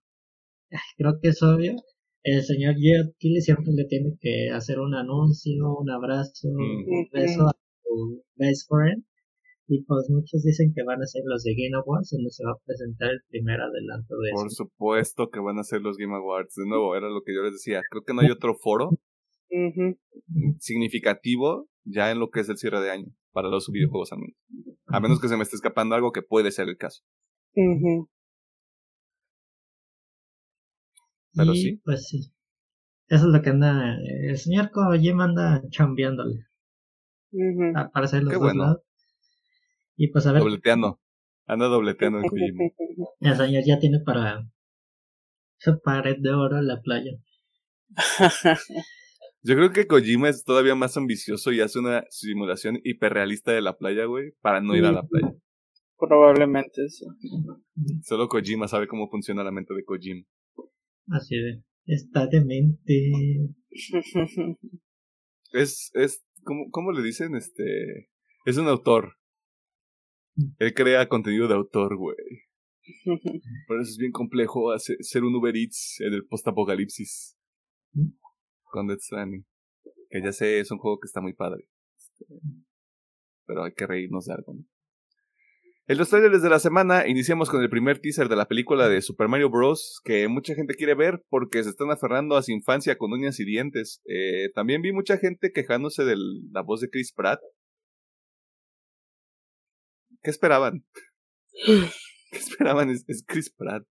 creo que es obvio, el señor Geoff Keighley siempre le tiene que hacer un anuncio, un abrazo, un beso a best friend. Y pues muchos dicen que van a ser los de Game Awards, donde se va a presentar el primer adelanto de Por supuesto que van a ser los Game Awards. De nuevo, era lo que yo les decía. Creo que no hay otro foro significativo ya en lo que es el cierre de año para los videojuegos al menos. A menos que se me esté escapando algo que puede ser el caso. Pero sí. Pues sí. Eso es lo que anda. El señor Kojima anda chambeándole. Para hacer los Qué bueno. Y pues a ver. Dobleteando. Anda dobleteando el Kojima. El señor ya tiene para su pared de oro en la playa. Yo creo que Kojima es todavía más ambicioso y hace una simulación hiperrealista de la playa, güey, para no ir a la playa. Probablemente sí. Solo Kojima sabe cómo funciona la mente de Kojima. Así de. Está demente. es, es, ¿cómo, ¿cómo le dicen? Este. Es un autor. Él crea contenido de autor, güey. Por eso es bien complejo hacer, ser un Uber Eats en el post-apocalipsis. ¿Mm? con Death Stranding. Que ya sé, es un juego que está muy padre. Este, pero hay que reírnos de algo. En los trailers de la semana iniciamos con el primer teaser de la película de Super Mario Bros. que mucha gente quiere ver porque se están aferrando a su infancia con uñas y dientes. Eh, también vi mucha gente quejándose de la voz de Chris Pratt. ¿Qué esperaban? ¿Qué esperaban? es Chris Pratt.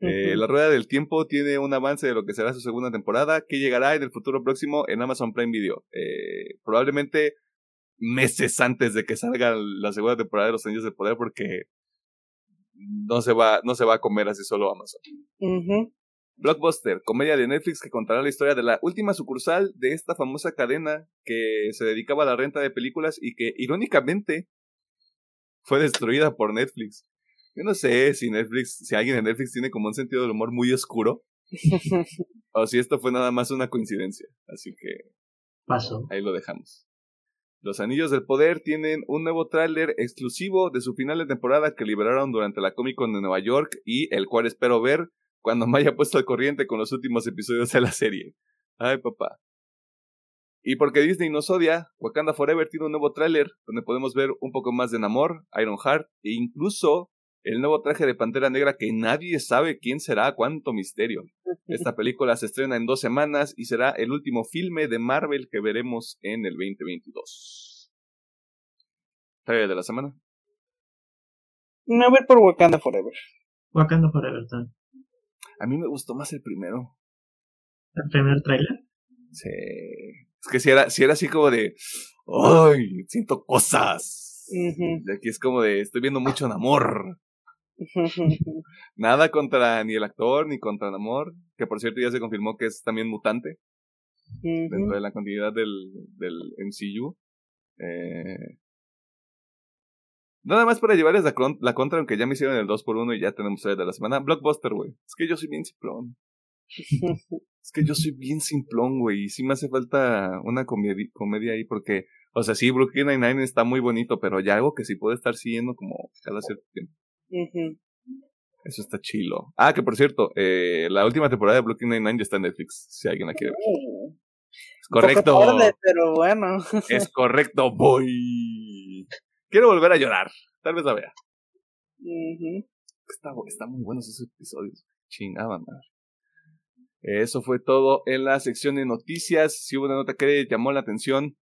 Eh, la Rueda del Tiempo tiene un avance de lo que será su segunda temporada, que llegará en el futuro próximo en Amazon Prime Video. Eh, probablemente meses antes de que salga la segunda temporada de Los Anillos de Poder, porque no se va, no se va a comer así solo Amazon. Blockbuster, comedia de Netflix que contará la historia de la última sucursal de esta famosa cadena que se dedicaba a la renta de películas y que irónicamente fue destruida por Netflix. Yo no sé si Netflix, si alguien en Netflix tiene como un sentido del humor muy oscuro. o si esto fue nada más una coincidencia. Así que. Paso. Ahí lo dejamos. Los Anillos del Poder tienen un nuevo tráiler exclusivo de su final de temporada que liberaron durante la Comic Con de Nueva York y el cual espero ver cuando me haya puesto al corriente con los últimos episodios de la serie. Ay, papá. Y porque Disney nos odia, Wakanda Forever tiene un nuevo tráiler donde podemos ver un poco más de Namor, Ironheart e incluso el nuevo traje de Pantera Negra que nadie sabe quién será, cuánto misterio. Esta película se estrena en dos semanas y será el último filme de Marvel que veremos en el 2022. Trailer de la semana. No voy por Wakanda Forever. Wakanda Forever también. A mí me gustó más el primero. ¿El primer tráiler? Sí. Es que si era, si era así como de. ¡Ay! Siento cosas. Aquí es como de. Estoy viendo mucho amor Nada contra ni el actor ni contra Namor, que por cierto ya se confirmó que es también mutante dentro de la continuidad del, del MCU. Eh, nada más para llevarles la, la, contra, aunque ya me hicieron el 2x1 y ya tenemos el de la semana. Blockbuster, güey. Es que yo soy bien simplón. es que yo soy bien simplón, güey. Y sí me hace falta una comedia, comedia ahí porque, o sea, sí, Brooklyn Nine-Nine está muy bonito, pero ya algo que sí puede estar siguiendo como cada cierto tiempo. Eso está chilo. Ah, que por cierto, eh, la última temporada de Brooklyn Nine-Nine ya está en Netflix, si alguien la quiere ver. Uh. es correcto. pero bueno. es correcto, voy. Quiero volver a llorar. Tal vez la vea. está, está, muy buenos esos episodios. Chingada madre. Eso fue todo en la sección de noticias. Si hubo una nota que llamó la atención,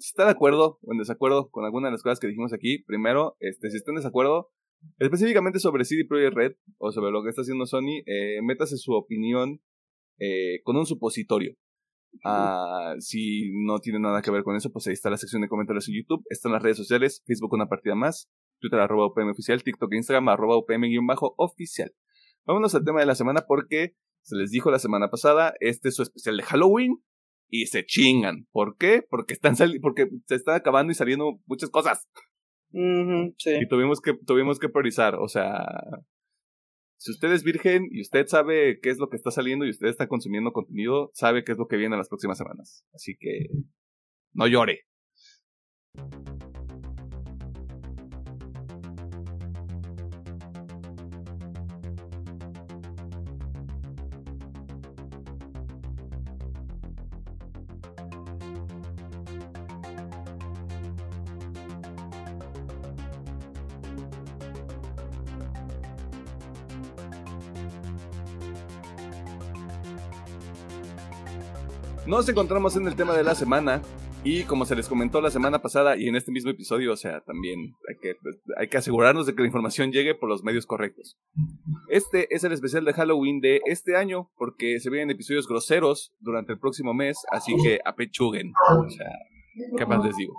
si está de acuerdo o en desacuerdo con alguna de las cosas que dijimos aquí, primero, este, si está en desacuerdo, Específicamente sobre CD Projekt Red o sobre lo que está haciendo Sony, eh, métase su opinión eh, con un supositorio. Ah, si no tiene nada que ver con eso, pues ahí está la sección de comentarios en YouTube, están las redes sociales, Facebook una partida más, Twitter arroba UPM oficial, TikTok e Instagram arroba UPM-oficial. Vámonos al tema de la semana porque se les dijo la semana pasada, este es su especial de Halloween y se chingan. ¿Por qué? Porque están porque se están acabando y saliendo muchas cosas. Y tuvimos que, tuvimos que priorizar, o sea, si usted es virgen y usted sabe qué es lo que está saliendo y usted está consumiendo contenido, sabe qué es lo que viene en las próximas semanas. Así que no llore. Nos encontramos en el tema de la semana y como se les comentó la semana pasada y en este mismo episodio, o sea, también hay que, hay que asegurarnos de que la información llegue por los medios correctos. Este es el especial de Halloween de este año porque se vienen episodios groseros durante el próximo mes, así que apechuguen. O sea, ¿qué más les digo?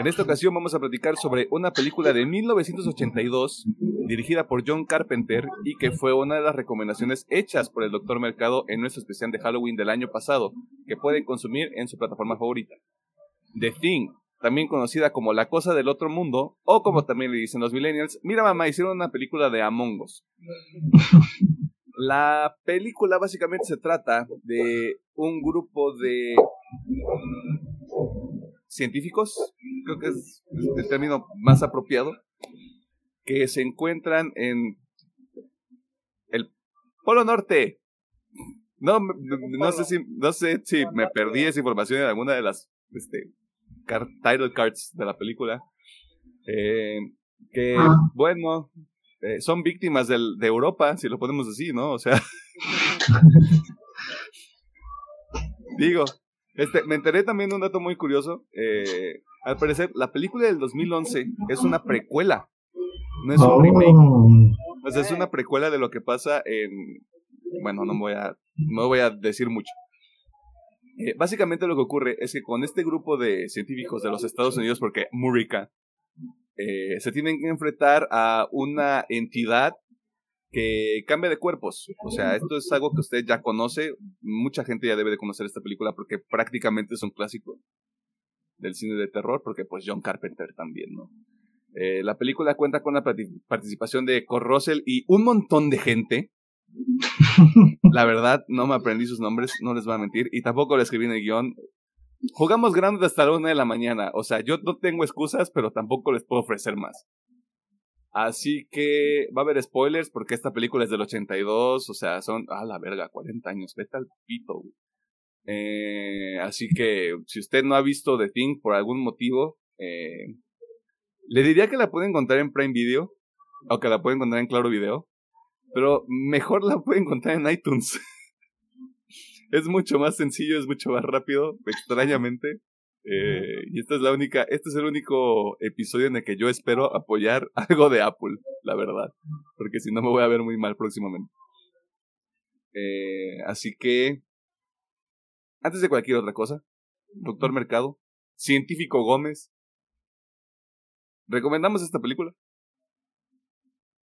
En esta ocasión vamos a platicar sobre una película de 1982 dirigida por John Carpenter y que fue una de las recomendaciones hechas por el Doctor Mercado en nuestro especial de Halloween del año pasado, que pueden consumir en su plataforma favorita. The Thing, también conocida como La Cosa del Otro Mundo, o como también le dicen los millennials, mira mamá, hicieron una película de Among Us. La película básicamente se trata de un grupo de científicos, creo que es el término más apropiado, que se encuentran en el Polo Norte. No, no sé si, no sé si me perdí esa información en alguna de las este, title cards de la película. Eh, que, ah. bueno, eh, son víctimas del, de Europa, si lo podemos decir, ¿no? O sea. digo, este, me enteré también de un dato muy curioso. Eh, al parecer, la película del 2011 es una precuela. No es un remake. Sea, es una precuela de lo que pasa en. Bueno, no voy a, no voy a decir mucho. Eh, básicamente lo que ocurre es que con este grupo de científicos de los Estados Unidos, porque Murica, eh, se tienen que enfrentar a una entidad que cambia de cuerpos. O sea, esto es algo que usted ya conoce. Mucha gente ya debe de conocer esta película porque prácticamente es un clásico del cine de terror, porque pues John Carpenter también, ¿no? Eh, la película cuenta con la participación de Cor Russell y un montón de gente. La verdad, no me aprendí sus nombres, no les voy a mentir, y tampoco le escribí en el guion. Jugamos grandes hasta la una de la mañana, o sea, yo no tengo excusas, pero tampoco les puedo ofrecer más. Así que va a haber spoilers porque esta película es del 82, o sea, son, ah, la verga, 40 años, vete al pito, eh, así que si usted no ha visto The Thing por algún motivo, eh, le diría que la puede encontrar en Prime Video, o que la puede encontrar en Claro Video, pero mejor la puede encontrar en iTunes. es mucho más sencillo, es mucho más rápido, extrañamente. Eh, y esta es la única, este es el único episodio en el que yo espero apoyar algo de Apple, la verdad. Porque si no me voy a ver muy mal próximamente. Eh, así que, antes de cualquier otra cosa, Doctor Mercado, Científico Gómez, ¿recomendamos esta película?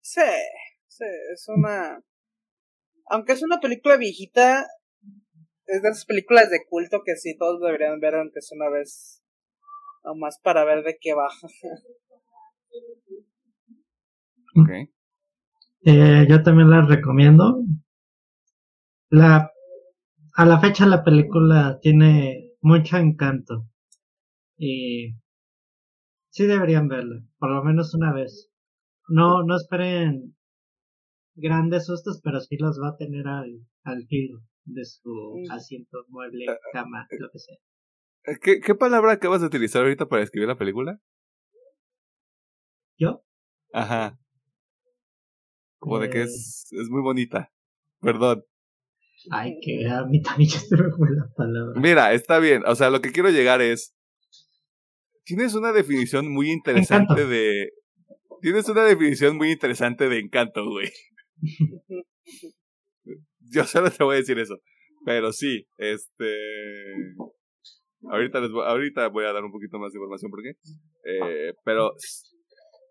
Sí, sí, es una... Aunque es una película viejita, es de esas películas de culto que sí todos deberían ver aunque es una vez. Nomás para ver de qué va. ok. Eh, yo también la recomiendo. La, a la fecha la película tiene mucho encanto. Y sí deberían verla, por lo menos una vez. No, no esperen grandes sustos, pero sí los va a tener al, al filo de su mm. asiento, mueble, ah, ah, cama, eh, lo que sea. Eh, ¿Qué, ¿Qué palabra acabas de utilizar ahorita para describir la película? ¿Yo? Ajá. Como de que eh. es, es muy bonita. Perdón. Ay, que a mí también se me fue la palabra. Mira, está bien. O sea, lo que quiero llegar es. Tienes una definición muy interesante de. Tienes una definición muy interesante de encanto, güey. Yo solo te voy a decir eso. Pero sí, este. Ahorita, les voy, ahorita voy a dar un poquito más de información por qué. Eh, pero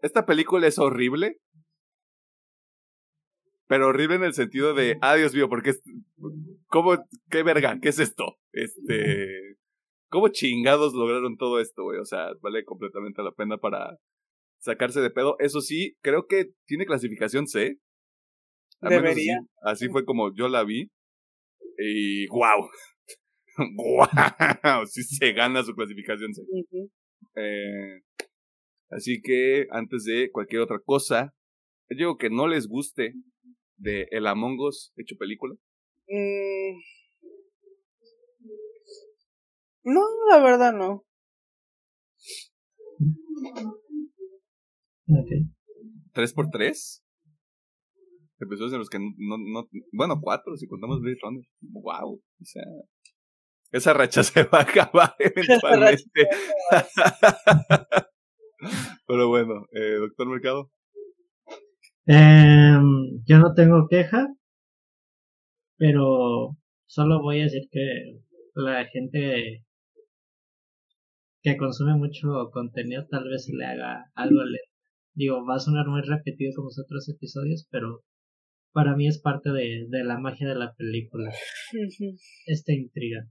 esta película es horrible. Pero horrible en el sentido de, ah, Dios mío, porque es. ¿Cómo? ¿Qué verga? ¿Qué es esto? Este. ¿Cómo chingados lograron todo esto, güey? O sea, vale completamente la pena para sacarse de pedo. Eso sí, creo que tiene clasificación C. Debería. Así, fue como yo la vi. Y wow. wow. Sí se gana su clasificación. eh, así que antes de cualquier otra cosa, yo digo que no les guste de El Among Us hecho película. Mm. No, la verdad no. Okay. ¿Tres por tres? Episodios en los que no, no, bueno, cuatro si contamos Blade Runner. Wow, o sea, esa racha se va a acabar eventualmente. Pero bueno, eh, doctor Mercado. Eh, yo no tengo queja, pero solo voy a decir que la gente que consume mucho contenido tal vez se le haga algo lento. Digo, va a sonar muy repetido como los otros episodios, pero para mí es parte de, de la magia de la película. Esta intriga.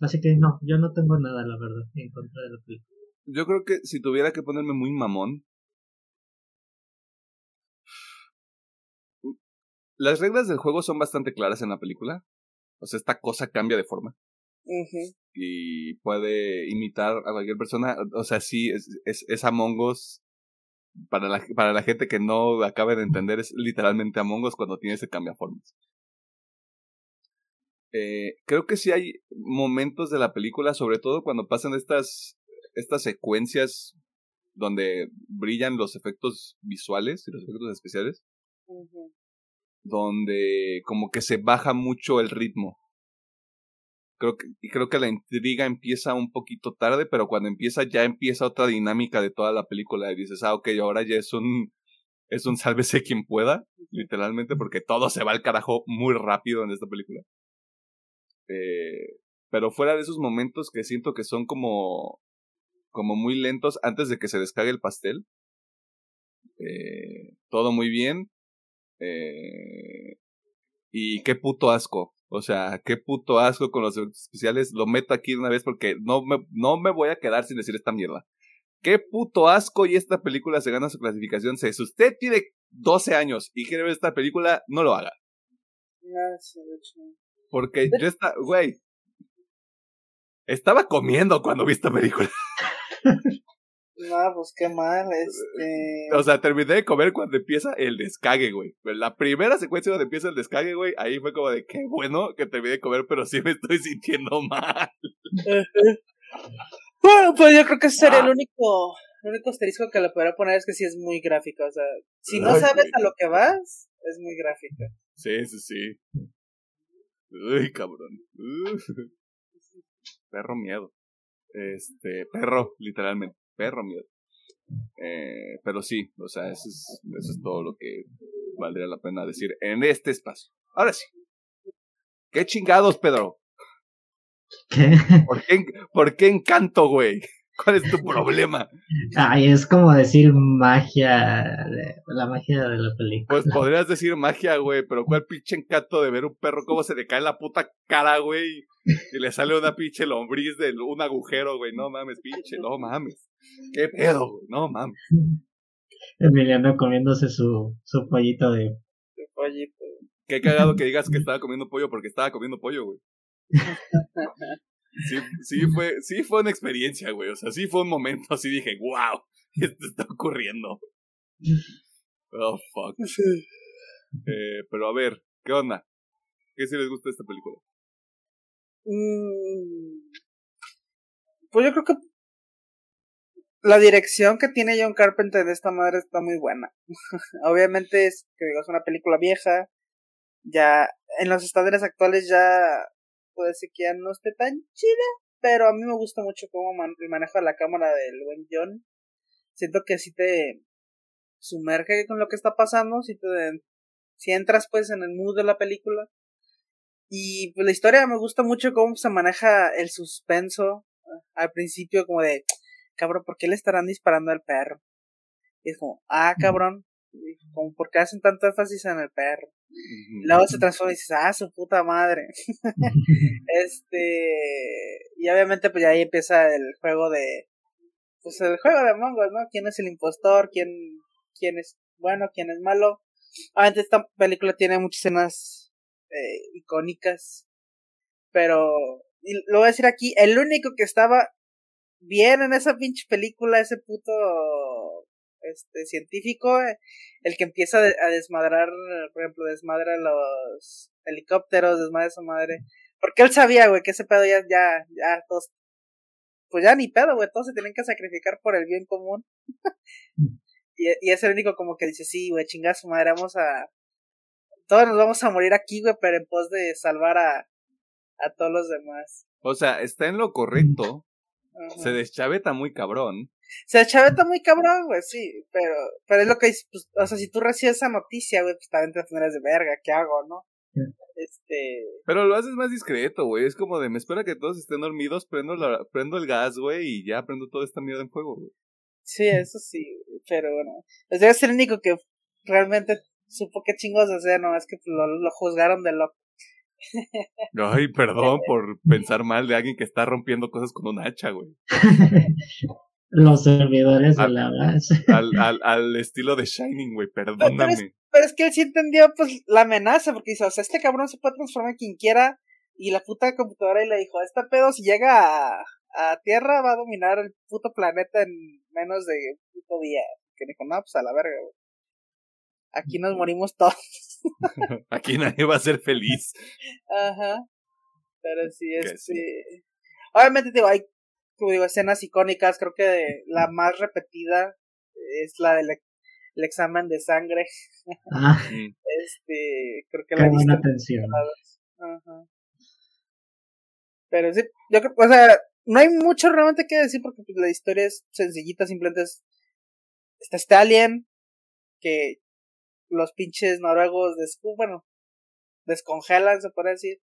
Así que no, yo no tengo nada, la verdad, en contra de la película. Yo creo que si tuviera que ponerme muy mamón. Las reglas del juego son bastante claras en la película. O sea, esta cosa cambia de forma. Y puede imitar a cualquier persona. O sea, sí, es, es, es Among Us para la, para la gente que no acabe de entender, es literalmente Among Us cuando tiene ese cambiaformas. Eh, creo que sí hay momentos de la película, sobre todo cuando pasan estas, estas secuencias donde brillan los efectos visuales y los efectos especiales, donde como que se baja mucho el ritmo. Creo que, y creo que la intriga empieza un poquito tarde, pero cuando empieza ya empieza otra dinámica de toda la película y dices, ah, ok, ahora ya es un, es un sálvese quien pueda, literalmente, porque todo se va al carajo muy rápido en esta película. Eh, pero fuera de esos momentos que siento que son como, como muy lentos antes de que se descargue el pastel, eh, todo muy bien. Eh, y qué puto asco. O sea, qué puto asco con los efectos especiales. Lo meto aquí de una vez porque no me, no me voy a quedar sin decir esta mierda. Qué puto asco y esta película se gana su clasificación Si usted tiene 12 años y quiere ver esta película, no lo haga. Porque yo está, güey. Estaba comiendo cuando vi esta película. No, pues qué mal, este... O sea, terminé de comer cuando empieza el descague, güey. La primera secuencia donde empieza el descague, güey, ahí fue como de, qué bueno que terminé de comer, pero sí me estoy sintiendo mal. bueno, pues yo creo que ese sería el ah. único, el único asterisco que le podría poner es que sí es muy gráfica, o sea, si no sabes a lo que vas, es muy gráfica. Sí, sí, sí. Uy, cabrón. Perro miedo. Este, perro, literalmente. Perro miedo. Eh, pero sí, o sea, eso es, eso es todo lo que valdría la pena decir en este espacio. Ahora sí. ¿Qué chingados, Pedro? ¿Qué? ¿Por qué, por qué encanto, güey? ¿Cuál es tu problema? Ay, es como decir magia, la magia de la película. Pues podrías decir magia, güey, pero ¿cuál pinche encanto de ver un perro cómo se le cae la puta cara, güey? Y le sale una pinche lombriz de un agujero, güey. No mames, pinche, no mames. ¿Qué pedo, güey? No mames. Emiliano comiéndose su, su pollito de... Su pollito. Qué cagado que digas que estaba comiendo pollo porque estaba comiendo pollo, güey. Sí, fue, sí fue una experiencia, güey. O sea, sí fue un momento así dije, wow, esto está ocurriendo. Oh, fuck. Eh, pero a ver, ¿qué onda? ¿Qué si les gusta esta película? Mm, pues yo creo que la dirección que tiene John Carpenter de esta madre está muy buena. Obviamente es que digo, es una película vieja. Ya en los estándares actuales ya puede ser que ya no esté tan chida, pero a mí me gusta mucho cómo el manejo de la cámara del buen John. Siento que si te sumerge con lo que está pasando, si te si entras pues en el mood de la película. Y pues la historia me gusta mucho cómo se maneja el suspenso al principio como de cabrón, ¿por qué le estarán disparando al perro? Y es como, ah, cabrón, como, ¿por qué hacen tanto énfasis en el perro? Luego se transforma y dices, ah, su puta madre. este, y obviamente pues ya ahí empieza el juego de, pues el juego de mongos, ¿no? ¿Quién es el impostor? ¿Quién, quién es bueno? ¿Quién es malo? Obviamente esta película tiene muchas escenas eh, icónicas, pero, y lo voy a decir aquí, el único que estaba bien en esa pinche película, ese puto este científico, eh, el que empieza a desmadrar, por ejemplo, desmadra los helicópteros, desmadra su madre. Porque él sabía, güey, que ese pedo ya, ya, ya, todos, pues ya ni pedo, güey, todos se tienen que sacrificar por el bien común. y, y es el único como que dice, sí, güey, chingada su madre, vamos a, todos nos vamos a morir aquí, güey, pero en pos de salvar a, a todos los demás. O sea, está en lo correcto, se deschaveta muy cabrón. Se deschaveta muy cabrón, güey, sí, pero, pero es lo que dice, pues, o sea, si tú recibes esa noticia, güey, pues también te pones de verga, ¿qué hago, no? Este. Pero lo haces más discreto, güey. Es como de me espera que todos estén dormidos, prendo, la, prendo el gas, güey, y ya prendo toda esta mierda en fuego, güey. Sí, eso sí, pero bueno. Pues debe ser el único que realmente supo qué chingos hacer, no es que lo, lo juzgaron de loco. Ay, perdón por pensar mal de alguien que está rompiendo cosas con un hacha, güey. Los servidores de la base. Al, al, al, estilo de Shining, güey, perdóname. Pero es, que él sí entendió, pues, la amenaza, porque dice, o sea, este cabrón se puede transformar en quien quiera, y la puta computadora y le dijo, este pedo si llega a, a Tierra va a dominar el puto planeta en menos de un puto día. Que dijo, no, pues a la verga, güey. Aquí nos morimos todos. Aquí nadie va a ser feliz. Ajá. Pero sí, es sí. Obviamente, digo, hay como digo, escenas icónicas. Creo que la más repetida es la del el examen de sangre. Ah. este, creo que la buena atención. Ajá. Pero sí, yo creo, o sea, no hay mucho realmente que decir porque pues, la historia es sencillita, simplemente es. Está este alien que los pinches noruegos bueno, descongelan, se puede decir.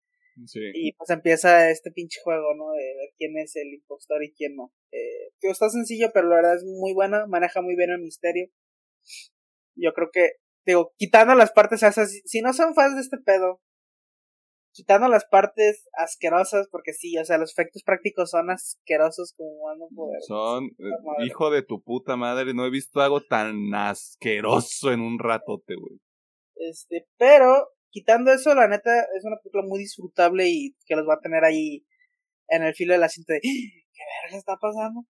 Sí. Y pues empieza este pinche juego, ¿no? De ver quién es el impostor y quién no. Eh, está sencillo, pero la verdad es muy buena, maneja muy bien el misterio. Yo creo que, digo, quitando las partes esas, si no son fans de este pedo, quitando las partes asquerosas, porque sí, o sea, los efectos prácticos son asquerosos como van poder. Son, eh, hijo de tu puta madre, no he visto algo tan asqueroso en un ratote, güey. Este, pero, quitando eso, la neta, es una película muy disfrutable y que los va a tener ahí en el filo de la cinta de, ¡Ah! ¿qué verga está pasando?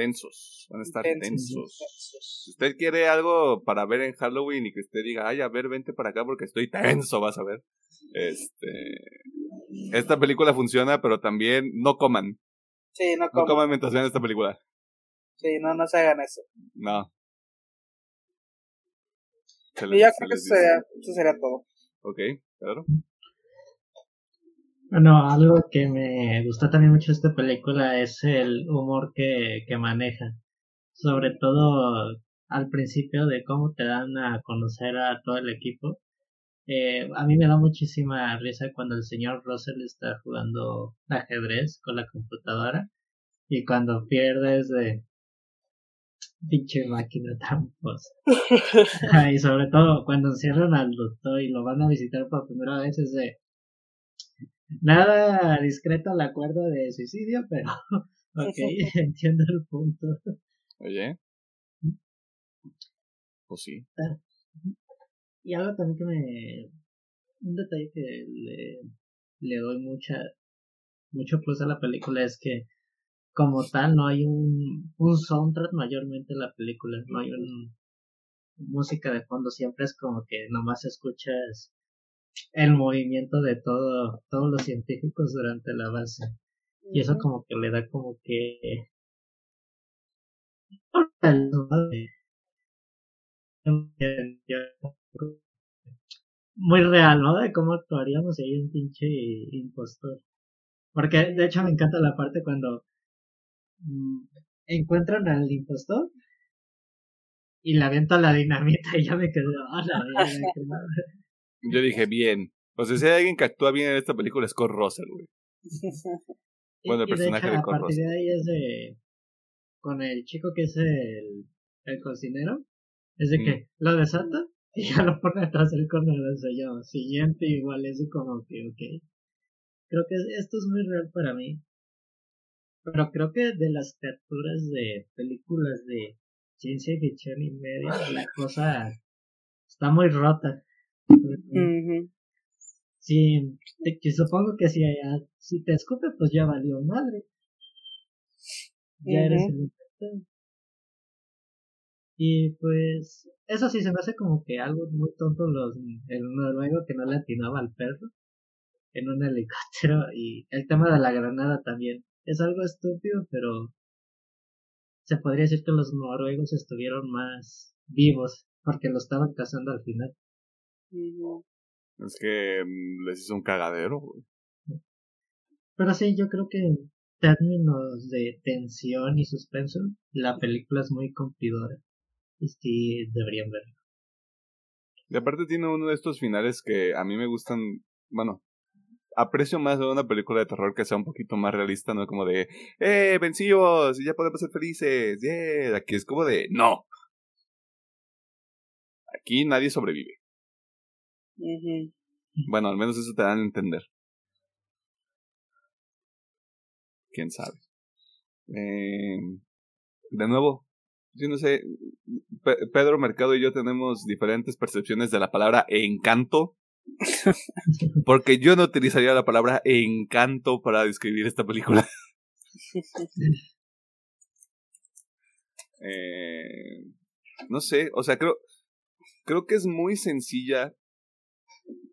tensos, van a estar tensos. Si usted quiere algo para ver en Halloween y que usted diga, ay, a ver, vente para acá porque estoy tenso, vas a ver. Este, esta película funciona, pero también no coman. Sí, no coman. No coman mientras vean esta película. Sí, no, no se hagan eso. No. Y ya creo que eso sería, eso sería todo. Ok, claro. Bueno, algo que me gustó también mucho de esta película es el humor que, que maneja. Sobre todo al principio de cómo te dan a conocer a todo el equipo. Eh, a mí me da muchísima risa cuando el señor Russell está jugando ajedrez con la computadora y cuando pierdes de pinche máquina tramposa. y sobre todo cuando encierran al doctor y lo van a visitar por primera vez es de nada discreto al acuerdo de suicidio, pero ok, entiendo el punto. Oye. Pues sí. Ah, y algo también que me... Un detalle que le, le doy mucha mucho plus a la película es que como tal no hay un, un soundtrack mayormente en la película, no hay un música de fondo, siempre es como que nomás escuchas el movimiento de todo, todos los científicos durante la base. Y eso como que le da como que muy real, ¿no? De cómo actuaríamos si hay un pinche impostor. Porque de hecho me encanta la parte cuando encuentran al impostor y le avienta la dinamita y ya me quedé, oh, la Yo dije, bien. O sea, si hay alguien que actúa bien en esta película es Scott Russell, güey. Bueno, el personaje de, hecho, de A partir de ahí es de... Con el chico que es el, el cocinero, es de que lo desata y ya lo pone atrás del sellado. Siguiente igual, es como que, ok. Creo que esto es muy real para mí. Pero creo que de las capturas de películas de ciencia ficción y media, la cosa está muy rota. Sí, que supongo que si, si te escupe, pues ya valió madre. Ya eres el infectado. Y pues, eso sí se me hace como que algo muy tonto los, el noruego que no le atinaba al perro en un helicóptero y el tema de la granada también. Es algo estúpido, pero se podría decir que los noruegos estuvieron más vivos porque lo estaban cazando al final. Es que mm, les hizo un cagadero, Pero sí, yo creo que en términos de tensión y suspenso, la película es muy cumplidora. Y sí, deberían verlo. Y aparte tiene uno de estos finales que a mí me gustan, bueno, aprecio más de una película de terror que sea un poquito más realista, no como de, ¡eh, vencidos! Ya podemos ser felices, ¡yeah! Aquí es como de, ¡no! Aquí nadie sobrevive. Bueno, al menos eso te dan a entender. Quién sabe. Eh, de nuevo, yo no sé, Pedro Mercado y yo tenemos diferentes percepciones de la palabra encanto. Porque yo no utilizaría la palabra encanto para describir esta película. eh, no sé, o sea, creo, creo que es muy sencilla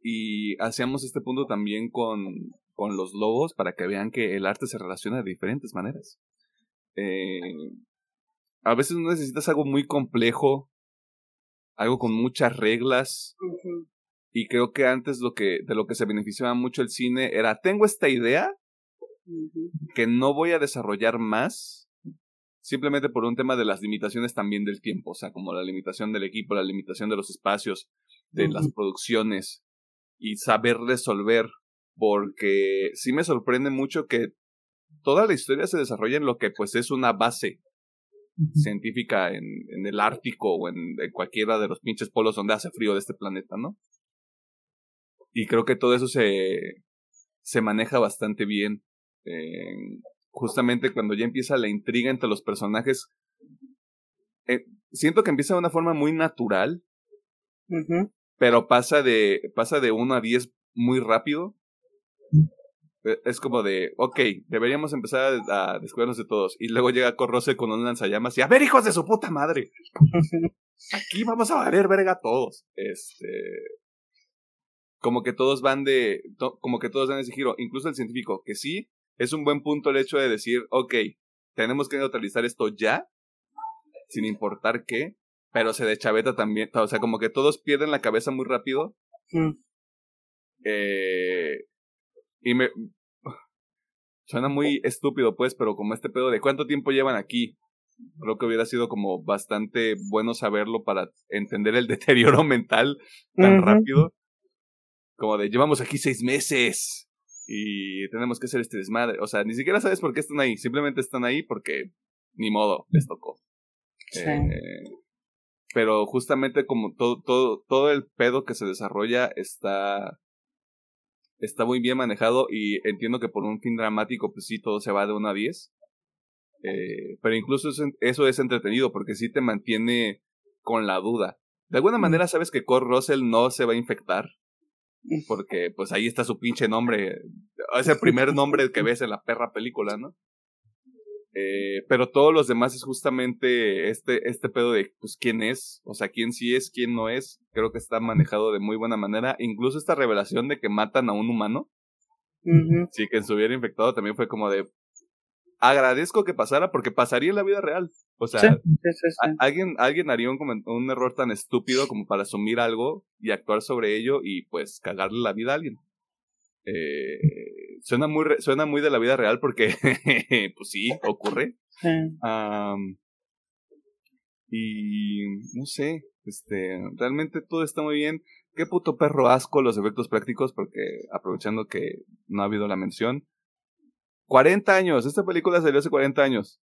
y hacíamos este punto también con, con los lobos para que vean que el arte se relaciona de diferentes maneras. Eh, a veces no necesitas algo muy complejo, algo con muchas reglas. Y creo que antes lo que, de lo que se beneficiaba mucho el cine era, tengo esta idea que no voy a desarrollar más, simplemente por un tema de las limitaciones también del tiempo, o sea, como la limitación del equipo, la limitación de los espacios, de las producciones y saber resolver, porque sí me sorprende mucho que toda la historia se desarrolla en lo que pues es una base científica en, en, el Ártico o en, cualquiera de los pinches polos donde hace frío de este planeta, ¿no? Y creo que todo eso se, se maneja bastante bien. Eh, justamente cuando ya empieza la intriga entre los personajes, eh, siento que empieza de una forma muy natural, pero pasa de, pasa de 1 a 10 muy rápido. E, es como de, ok, deberíamos empezar a, descubrirnos de todos. Y luego llega Corrose con un lanzallamas y, a ver, hijos de su puta madre. Aquí vamos a valer verga todos. Este. Como que todos van de. como que todos dan ese giro. Incluso el científico, que sí, es un buen punto el hecho de decir, ok, tenemos que neutralizar esto ya, sin importar qué, pero se de chaveta también. O sea, como que todos pierden la cabeza muy rápido. Mm. Eh, Y me... Suena muy estúpido, pues, pero como este pedo de cuánto tiempo llevan aquí, creo que hubiera sido como bastante bueno saberlo para entender el deterioro mental tan rápido. Como de, llevamos aquí seis meses y tenemos que hacer este desmadre. O sea, ni siquiera sabes por qué están ahí, simplemente están ahí porque ni modo, les tocó. Eh, pero justamente como todo, todo, todo el pedo que se desarrolla está, está muy bien manejado y entiendo que por un fin dramático, pues sí, todo se va de 1 a 10. Eh, pero incluso eso, eso, es entretenido porque sí te mantiene con la duda. De alguna manera sabes que Cor Russell no se va a infectar. Porque pues ahí está su pinche nombre. Es el primer nombre que ves en la perra película, ¿no? Eh, pero todos los demás es justamente este, este pedo de, pues, quién es, o sea, quién sí es, quién no es. Creo que está manejado de muy buena manera. Incluso esta revelación de que matan a un humano. Sí, que se hubiera infectado también fue como de, agradezco que pasara porque pasaría en la vida real. O sea, alguien, alguien haría un, un error tan estúpido como para asumir algo y actuar sobre ello y pues cagarle la vida a alguien. Eh, suena, muy suena muy de la vida real porque, pues sí, ocurre. y no sé, este, realmente todo está muy bien. Qué puto perro asco los efectos prácticos, porque aprovechando que no ha habido la mención. 40 años, esta película salió hace 40 años.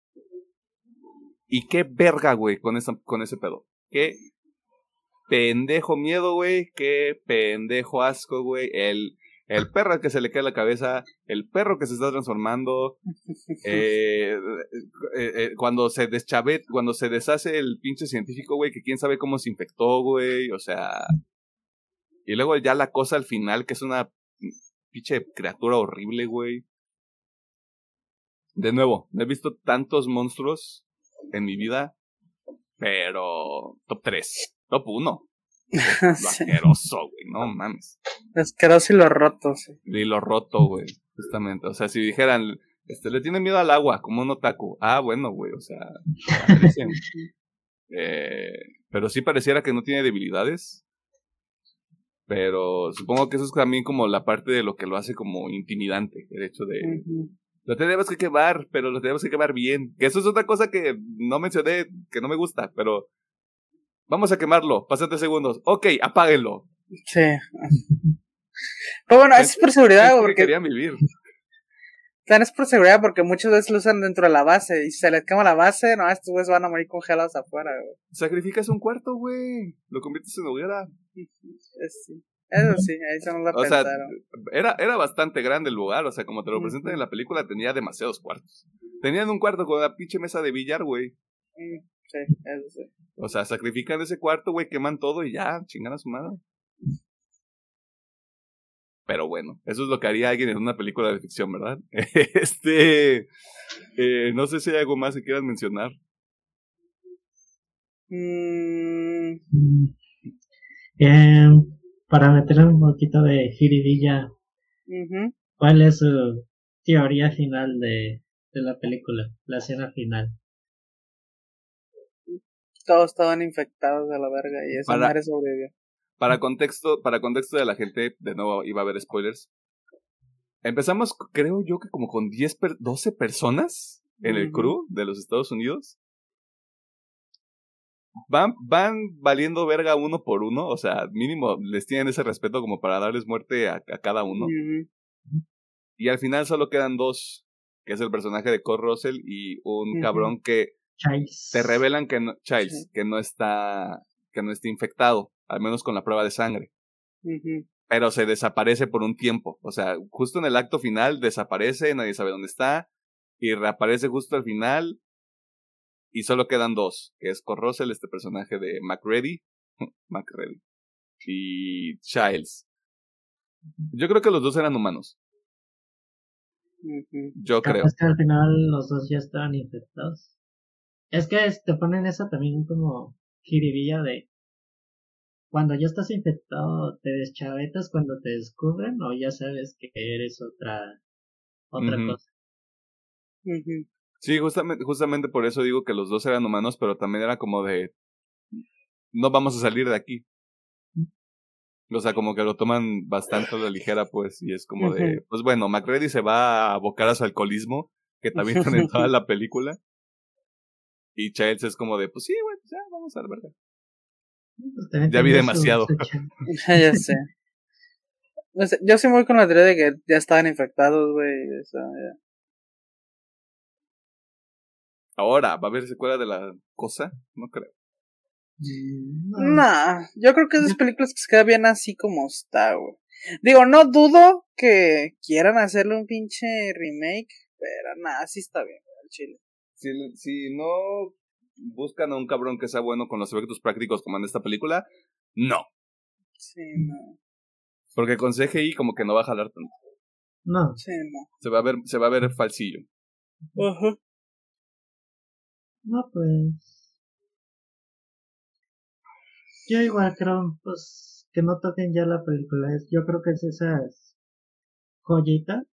Y qué verga, güey, con, con ese pedo. Qué pendejo miedo, güey. Qué pendejo asco, güey. El, el perro que se le cae la cabeza, el perro que se está transformando, eh, eh, eh, cuando se deschave, cuando se deshace el pinche científico, güey, que quién sabe cómo se infectó, güey, o sea, y luego ya la cosa al final, que es una pinche criatura horrible, güey. De nuevo, he visto tantos monstruos en mi vida, pero top 3, top 1. Lo asqueroso, güey, no mames. Asqueroso y lo roto, sí. Y lo roto, güey, justamente. O sea, si dijeran, este, le tiene miedo al agua, como un otaku. Ah, bueno, güey, o sea. eh, pero sí pareciera que no tiene debilidades. Pero supongo que eso es también como la parte de lo que lo hace como intimidante, el hecho de... Lo tenemos que quemar, pero lo tenemos que quemar bien. Que eso es otra cosa que no mencioné, que no me gusta, pero Vamos a quemarlo, pásate segundos. Ok, apáguenlo. Sí. Pero bueno, es por seguridad, porque. Querían vivir. Tan es por seguridad porque muchas veces lo usan dentro de la base y si se les quema la base, no, estos güeyes van a morir congelados afuera, güey. Sacrificas un cuarto, güey. Lo conviertes en hoguera. Sí. Eso sí, ahí se nos la o Sea, era, era bastante grande el lugar, o sea, como te lo presentan en la película, tenía demasiados cuartos. Tenían un cuarto con una pinche mesa de billar, güey. Mm, sí, eso sí. O sea, sacrifican ese cuarto, güey, queman todo y ya, chingan a su madre. Pero bueno, eso es lo que haría alguien en una película de ficción, ¿verdad? Este. Eh, no sé si hay algo más que quieras mencionar. Mm. Eh, para meterle un poquito de jiribilla, ¿cuál es su teoría final de, de la película? La escena final todos estaban infectados de la verga y esa madre sobrevivió. Para contexto, para contexto de la gente, de nuevo iba a haber spoilers. Empezamos, creo yo que como con 10, 12 personas en el crew de los Estados Unidos. Van, van valiendo verga uno por uno, o sea, mínimo les tienen ese respeto como para darles muerte a, cada uno. Y al final solo quedan dos, que es el personaje de Cole Russell y un cabrón que te revelan que no, que no está, que no está infectado, al menos con la prueba de sangre. Pero se desaparece por un tiempo. O sea, justo en el acto final desaparece, nadie sabe dónde está, y reaparece justo al final, y solo quedan dos, que es Corrosel, este personaje de MacReady, MacReady, y Childs. Yo creo que los dos eran humanos. Yo creo. que al final los dos ya estaban infectados. Es que te ponen eso también como jiribilla de cuando ya estás infectado, te deschavetas cuando te descubren o ya sabes que eres otra otra cosa. Sí, justamente, justamente por eso digo que los dos eran humanos, pero también era como de no vamos a salir de aquí. O sea, como que lo toman bastante a la ligera, pues, y es como de, pues bueno, McReady se va a abocar a su alcoholismo, que también están en toda la película. Y Childs es como de, pues sí, güey, pues ya, vamos a la verdad. Pues ya vi demasiado. ya sé. Yo sí voy con la teoría de que ya estaban infectados, güey. Ahora, ¿va a haber secuela de la cosa? No creo. No, yo creo que esas películas que se queda bien así como está, güey. Digo, no dudo que quieran hacerle un pinche remake, pero nada, así está bien, el chile. Si, si no buscan a un cabrón que sea bueno con los efectos prácticos como en esta película, no. Sí, no. Porque con CGI como que no va a jalar tanto. No. Sí, no. Se va a ver, se va a ver falsillo. Ajá. No, pues. Yo igual creo, pues, que no toquen ya la película. Yo creo que es esas joyitas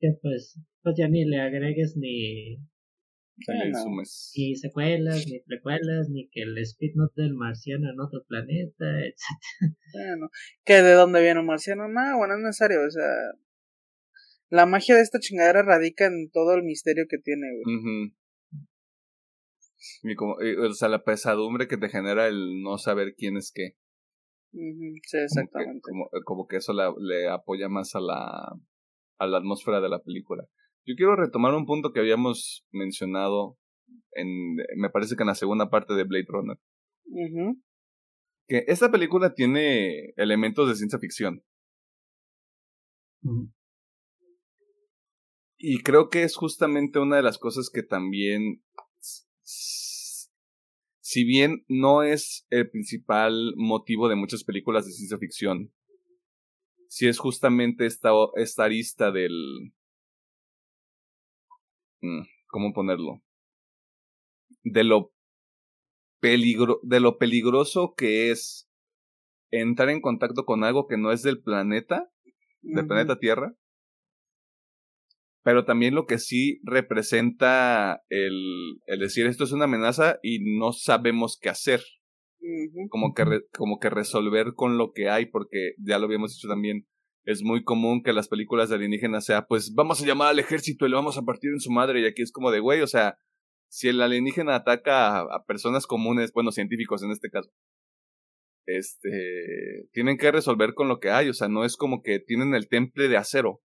que pues, pues ya ni le agregues ni ni secuelas, ni precuelas, ni que el speed note del marciano en otro planeta, etc. Bueno, que de dónde viene un marciano, no, bueno, es necesario, o sea, la magia de esta chingadera radica en todo el misterio que tiene, güey. y como, o sea, la pesadumbre que te genera el no saber quién es qué. Sí, exactamente. Como que, como, que eso le apoya más a la, a la atmósfera de la película. Yo quiero retomar un punto que habíamos mencionado en, me parece que en la segunda parte de Blade Runner. Que esta película tiene elementos de ciencia ficción. Y creo que es justamente una de las cosas que también, si bien no es el principal motivo de muchas películas de ciencia ficción, si es justamente esta, esta arista del, Mm, ¿cómo ponerlo? De lo peligro, de lo peligroso que es entrar en contacto con algo que no es del planeta, del planeta Tierra, pero también lo que sí representa el, el, decir esto es una amenaza y no sabemos qué hacer. Como que, como que resolver con lo que hay, porque ya lo habíamos dicho también, es muy común que las películas de alienígenas sea, pues vamos a llamar al ejército y le vamos a partir en su madre. Y aquí es como de, güey, o sea, si el alienígena ataca a, personas comunes, bueno, científicos en este caso, este, tienen que resolver con lo que hay. O sea, no es como que tienen el temple de acero,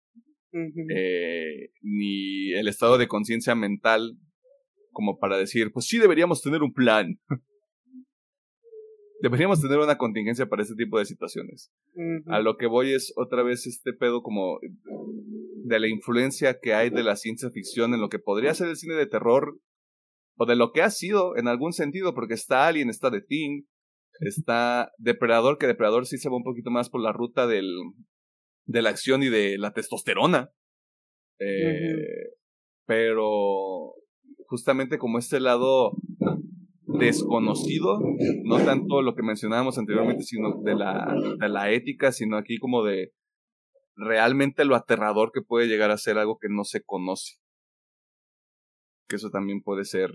eh, ni el estado de conciencia mental como para decir, pues sí deberíamos tener un plan. deberíamos tener una contingencia para este tipo de situaciones. A lo que voy es otra vez este pedo como de la influencia que hay de la ciencia ficción en lo que podría ser el cine de terror o de lo que ha sido en algún sentido, porque está Alien, está The Thing, está Depredador, que Depredador sí se va un poquito más por la ruta del, de la acción y de la testosterona. Eh, pero justamente como este lado desconocido, no tanto lo que mencionábamos anteriormente, sino de la, de la ética, sino aquí como de realmente lo aterrador que puede llegar a ser algo que no se conoce. Que eso también puede ser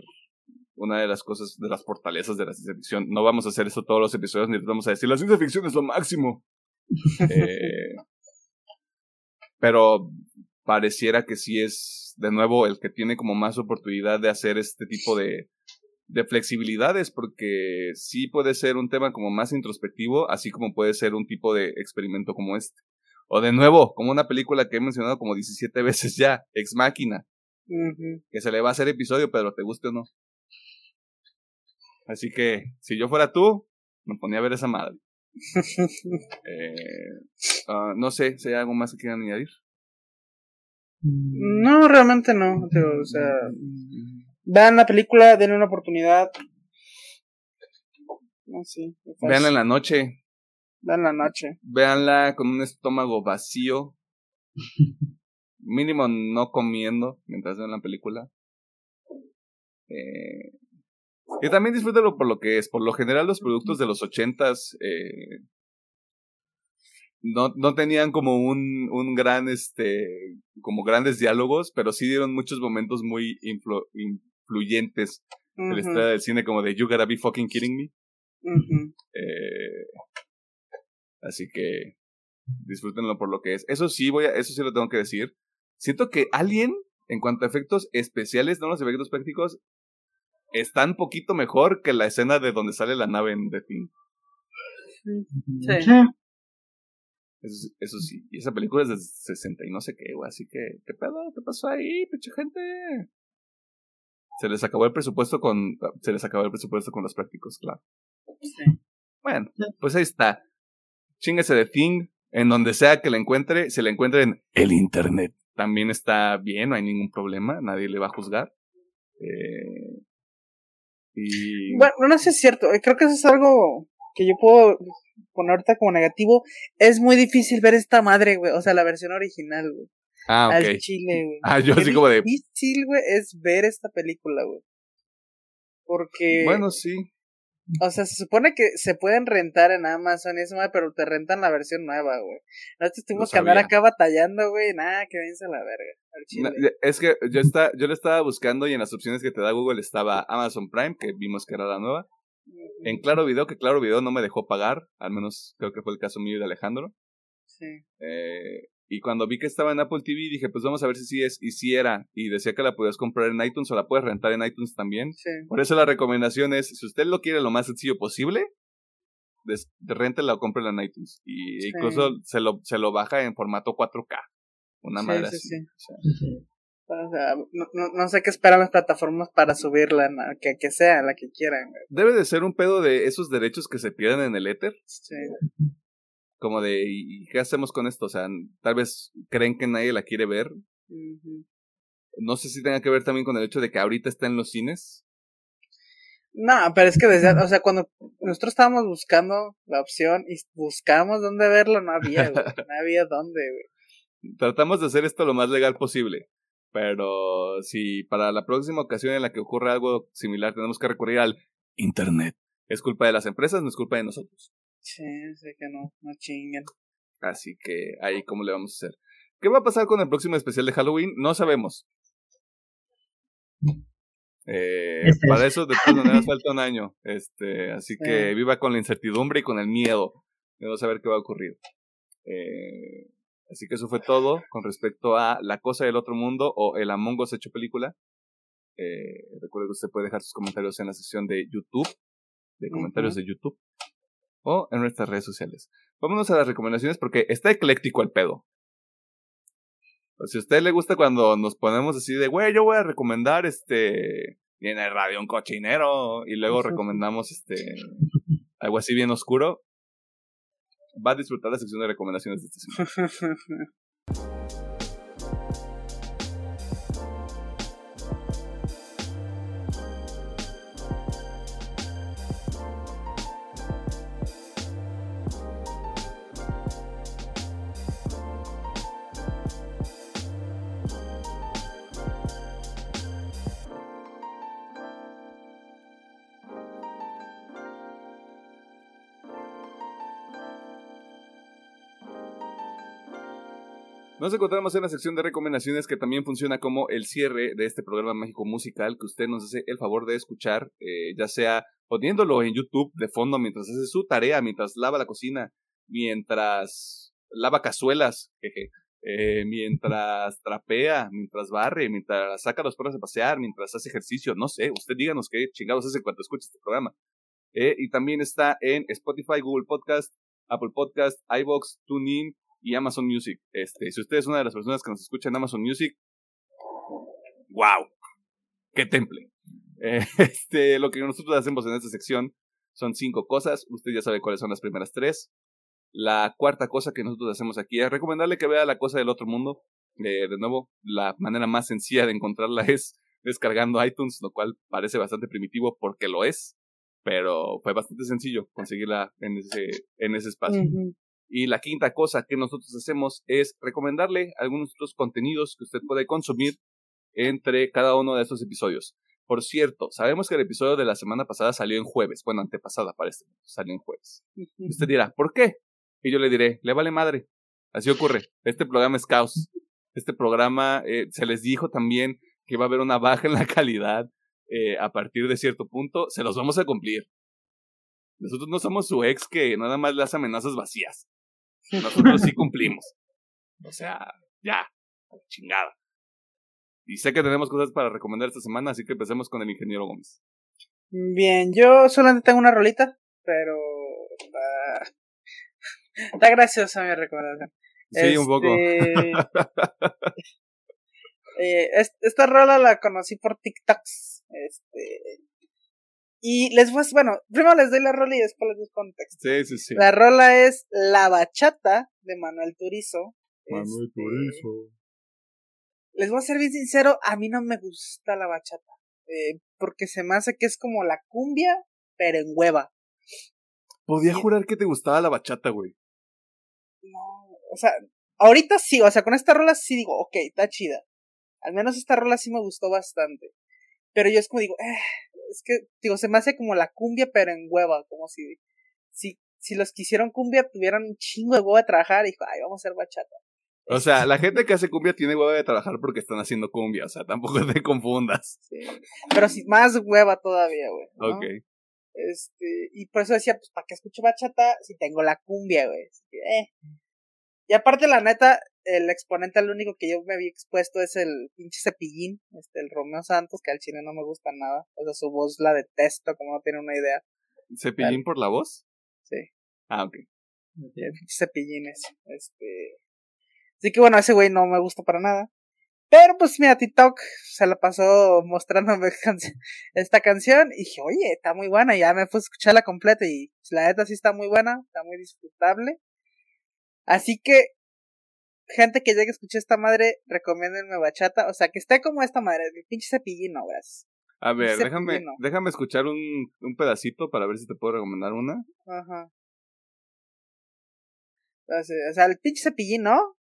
una de las cosas, de las fortalezas de la ciencia ficción. No vamos a hacer eso todos los episodios, ni vamos a decir, la ciencia ficción es lo máximo. eh, pero pareciera que sí es, de nuevo, el que tiene como más oportunidad de hacer este tipo de, de flexibilidades, porque sí puede ser un tema como más introspectivo, así como puede ser un tipo de experimento como este. O de nuevo, como una película que he mencionado como 17 veces ya, Ex Máquina, que se le va a hacer episodio, pero te guste o no. Así que, si yo fuera tú, me ponía a ver esa madre. eh, ah, no sé si hay algo más que quieran añadir. No, realmente no. o sea, Vean la película, denle una oportunidad. Así. Veanla en la noche. Vean la noche. Veanla con un estómago vacío. Mínimo no comiendo mientras vean la película. Eh, y también disfrútelo por lo que es. Por lo general los productos de los ochentas eh, no, no tenían como un, un gran, este, como grandes diálogos, pero sí dieron muchos momentos muy influ, fluyentes de la historia del cine, como de You Gotta Be Fucking Kidding Me. eh, Así que disfrútenlo por lo que es. Eso sí, voy a, eso sí lo tengo que decir. Siento que Alien, en cuanto a efectos especiales, no los efectos prácticos, está un poquito mejor que la escena de donde sale la nave en The Thing. Sí. Eso, sí, y esa película es de 60 y no sé qué, güey, así que, ¿qué pedo? ¿Qué pasó ahí, pinche gente? Se les acabó el presupuesto con, se les acabó el presupuesto con los prácticos, claro. Sí. Bueno, pues ahí está. Chíngase de Thing, en donde sea que la encuentre, se la encuentre en el internet. También está bien, no hay ningún problema, nadie le va a juzgar. Eh, y... Bueno, no sé si es cierto, eh, creo que eso es algo que yo puedo poner ahorita como negativo. Es muy difícil ver esta madre, güey, o sea, la versión original, güey. Ah, ok. Al chile, güey. Ah, yo así como de... difícil, güey, es ver esta película, güey. Porque... Bueno, sí. O sea, se supone que se pueden rentar en Amazon y eso, pero te rentan la versión nueva, güey. Nosotros tuvimos que andar acá batallando, güey. Nada, que vence la verga. es que yo, está, yo lo estaba buscando y en las opciones que te da Google estaba Amazon Prime, que vimos que era la nueva. En Claro Video, que Claro Video no me dejó pagar. Al menos creo que fue el caso mío y de Alejandro. Sí. Eh, y cuando vi que estaba en Apple TV, dije, pues vamos a ver si sí es. Y si era. Y decía que la podías comprar en iTunes o la puedes rentar en iTunes también. Por eso la recomendación es, si usted lo quiere lo más sencillo posible, rentela o cómprela en iTunes. Y incluso se lo, se lo baja en formato 4K. Una madre así. O sea, no, no, sé qué esperan las plataformas para subirla, que, que sea la que quieran. Debe de ser un pedo de esos derechos que se pierden en el éter. Sí como de, ¿y qué hacemos con esto? O sea, tal vez creen que nadie la quiere ver. No sé si tenga que ver también con el hecho de que ahorita está en los cines. No, pero es que desde, o sea, cuando nosotros estábamos buscando la opción y buscamos dónde verlo, no había, no había dónde, güey. Tratamos de hacer esto lo más legal posible, pero si para la próxima ocasión en la que ocurra algo similar tenemos que recurrir al Internet, es culpa de las empresas, no es culpa de nosotros. Sí, sé que no, no chinguen. Así que ahí cómo le vamos a hacer. ¿Qué va a pasar con el próximo especial de Halloween? No sabemos. Eh, para eso de todas maneras falta un año. Este, así que viva con la incertidumbre y con el miedo de no saber qué va a ocurrir. Eh, así que eso fue todo con respecto a La Cosa del Otro Mundo o El Among Us hecho película. Eh, recuerde que usted puede dejar sus comentarios en la sección de YouTube, de comentarios de YouTube o en nuestras redes sociales. Vámonos a las recomendaciones porque está ecléctico el pedo. si a usted le gusta cuando nos ponemos así de, güey, yo voy a recomendar este, viene radio un cochinero y luego recomendamos este, algo así bien oscuro, va a disfrutar la sección de recomendaciones de este Nos encontramos en la sección de recomendaciones que también funciona como el cierre de este programa mágico musical que usted nos hace el favor de escuchar, eh, ya sea poniéndolo en YouTube de fondo mientras hace su tarea, mientras lava la cocina, mientras lava cazuelas, jeje, eh, mientras trapea, mientras barre, mientras saca los perros a pasear, mientras hace ejercicio, no sé, usted díganos qué chingados hace cuando escucha este programa. Eh, y también está en Spotify, Google Podcast, Apple Podcast, iBox, TuneIn, y Amazon Music. Este, si usted es una de las personas que nos escucha en Amazon Music, wow, qué temple. Eh, este, lo que nosotros hacemos en esta sección son cinco cosas. Usted ya sabe cuáles son las primeras tres. La cuarta cosa que nosotros hacemos aquí es recomendarle que vea la cosa del otro mundo. Eh, de nuevo, la manera más sencilla de encontrarla es descargando iTunes, lo cual parece bastante primitivo porque lo es, pero fue bastante sencillo conseguirla en ese, en ese espacio. Y la quinta cosa que nosotros hacemos es recomendarle algunos otros contenidos que usted puede consumir entre cada uno de estos episodios. Por cierto, sabemos que el episodio de la semana pasada salió en jueves, bueno, antepasada para este, salió en jueves. Usted dirá, ¿por qué? Y yo le diré, le vale madre. Así ocurre. Este programa es caos. Este programa eh, se les dijo también que va a haber una baja en la calidad eh, a partir de cierto punto. Se los vamos a cumplir. Nosotros no somos su ex que nada más hace amenazas vacías. Nosotros sí cumplimos. O sea, ya, chingada. Y sé que tenemos cosas para recomendar esta semana, así que empecemos con el ingeniero Gómez. Bien, yo solamente tengo una rolita, pero... Ah, está graciosa mi recomendación. Sí, un poco. Este, eh, esta rola la conocí por TikToks. Este, y les voy, bueno, primero les doy la rola y después les doy contexto. Sí, sí, sí. La rola es La Bachata de Manuel Turizo. Manuel este, Turizo. Les voy a ser bien sincero, a mí no me gusta la bachata. Eh, porque se me hace que es como la cumbia, pero en hueva. Podía jurar que te gustaba la bachata, güey. No, o sea, ahorita sí, o sea, con esta rola sí digo, ok, está chida. Al menos esta rola sí me gustó bastante. Pero yo es como digo, eh, es que, digo, se me hace como la cumbia, pero en hueva, como si, si, si los que hicieron cumbia tuvieran un chingo de hueva de trabajar y dijo, ay, vamos a hacer bachata. O sea, la gente que hace cumbia tiene hueva de trabajar porque están haciendo cumbia, o sea, tampoco te confundas. Sí. Pero sí, más hueva todavía, güey. Ok. Este, y por eso decía, pues, ¿para qué escucho bachata si tengo la cumbia, güey? Eh. Y aparte, la neta, el exponente al único que yo me había expuesto es el pinche cepillín, este, el Romeo Santos, que al chile no me gusta nada. O sea, su voz la detesto, como no tiene una idea. ¿Cepillín por la voz? Sí. Ah, ok. El pinche cepillín es, este. Así que bueno, ese güey no me gusta para nada. Pero pues mira, TikTok se la pasó mostrándome esta canción y dije, oye, está muy buena. Y ya me puse a escucharla completa y pues, la neta sí está muy buena, está muy disfrutable. Así que gente que llegue a escuchar esta madre, recomiéndenme bachata. O sea, que esté como esta madre, el pinche cepillino, güey. A ver, déjame, déjame escuchar un, un pedacito para ver si te puedo recomendar una. Ajá. O sea, el pinche cepillín, ¿no?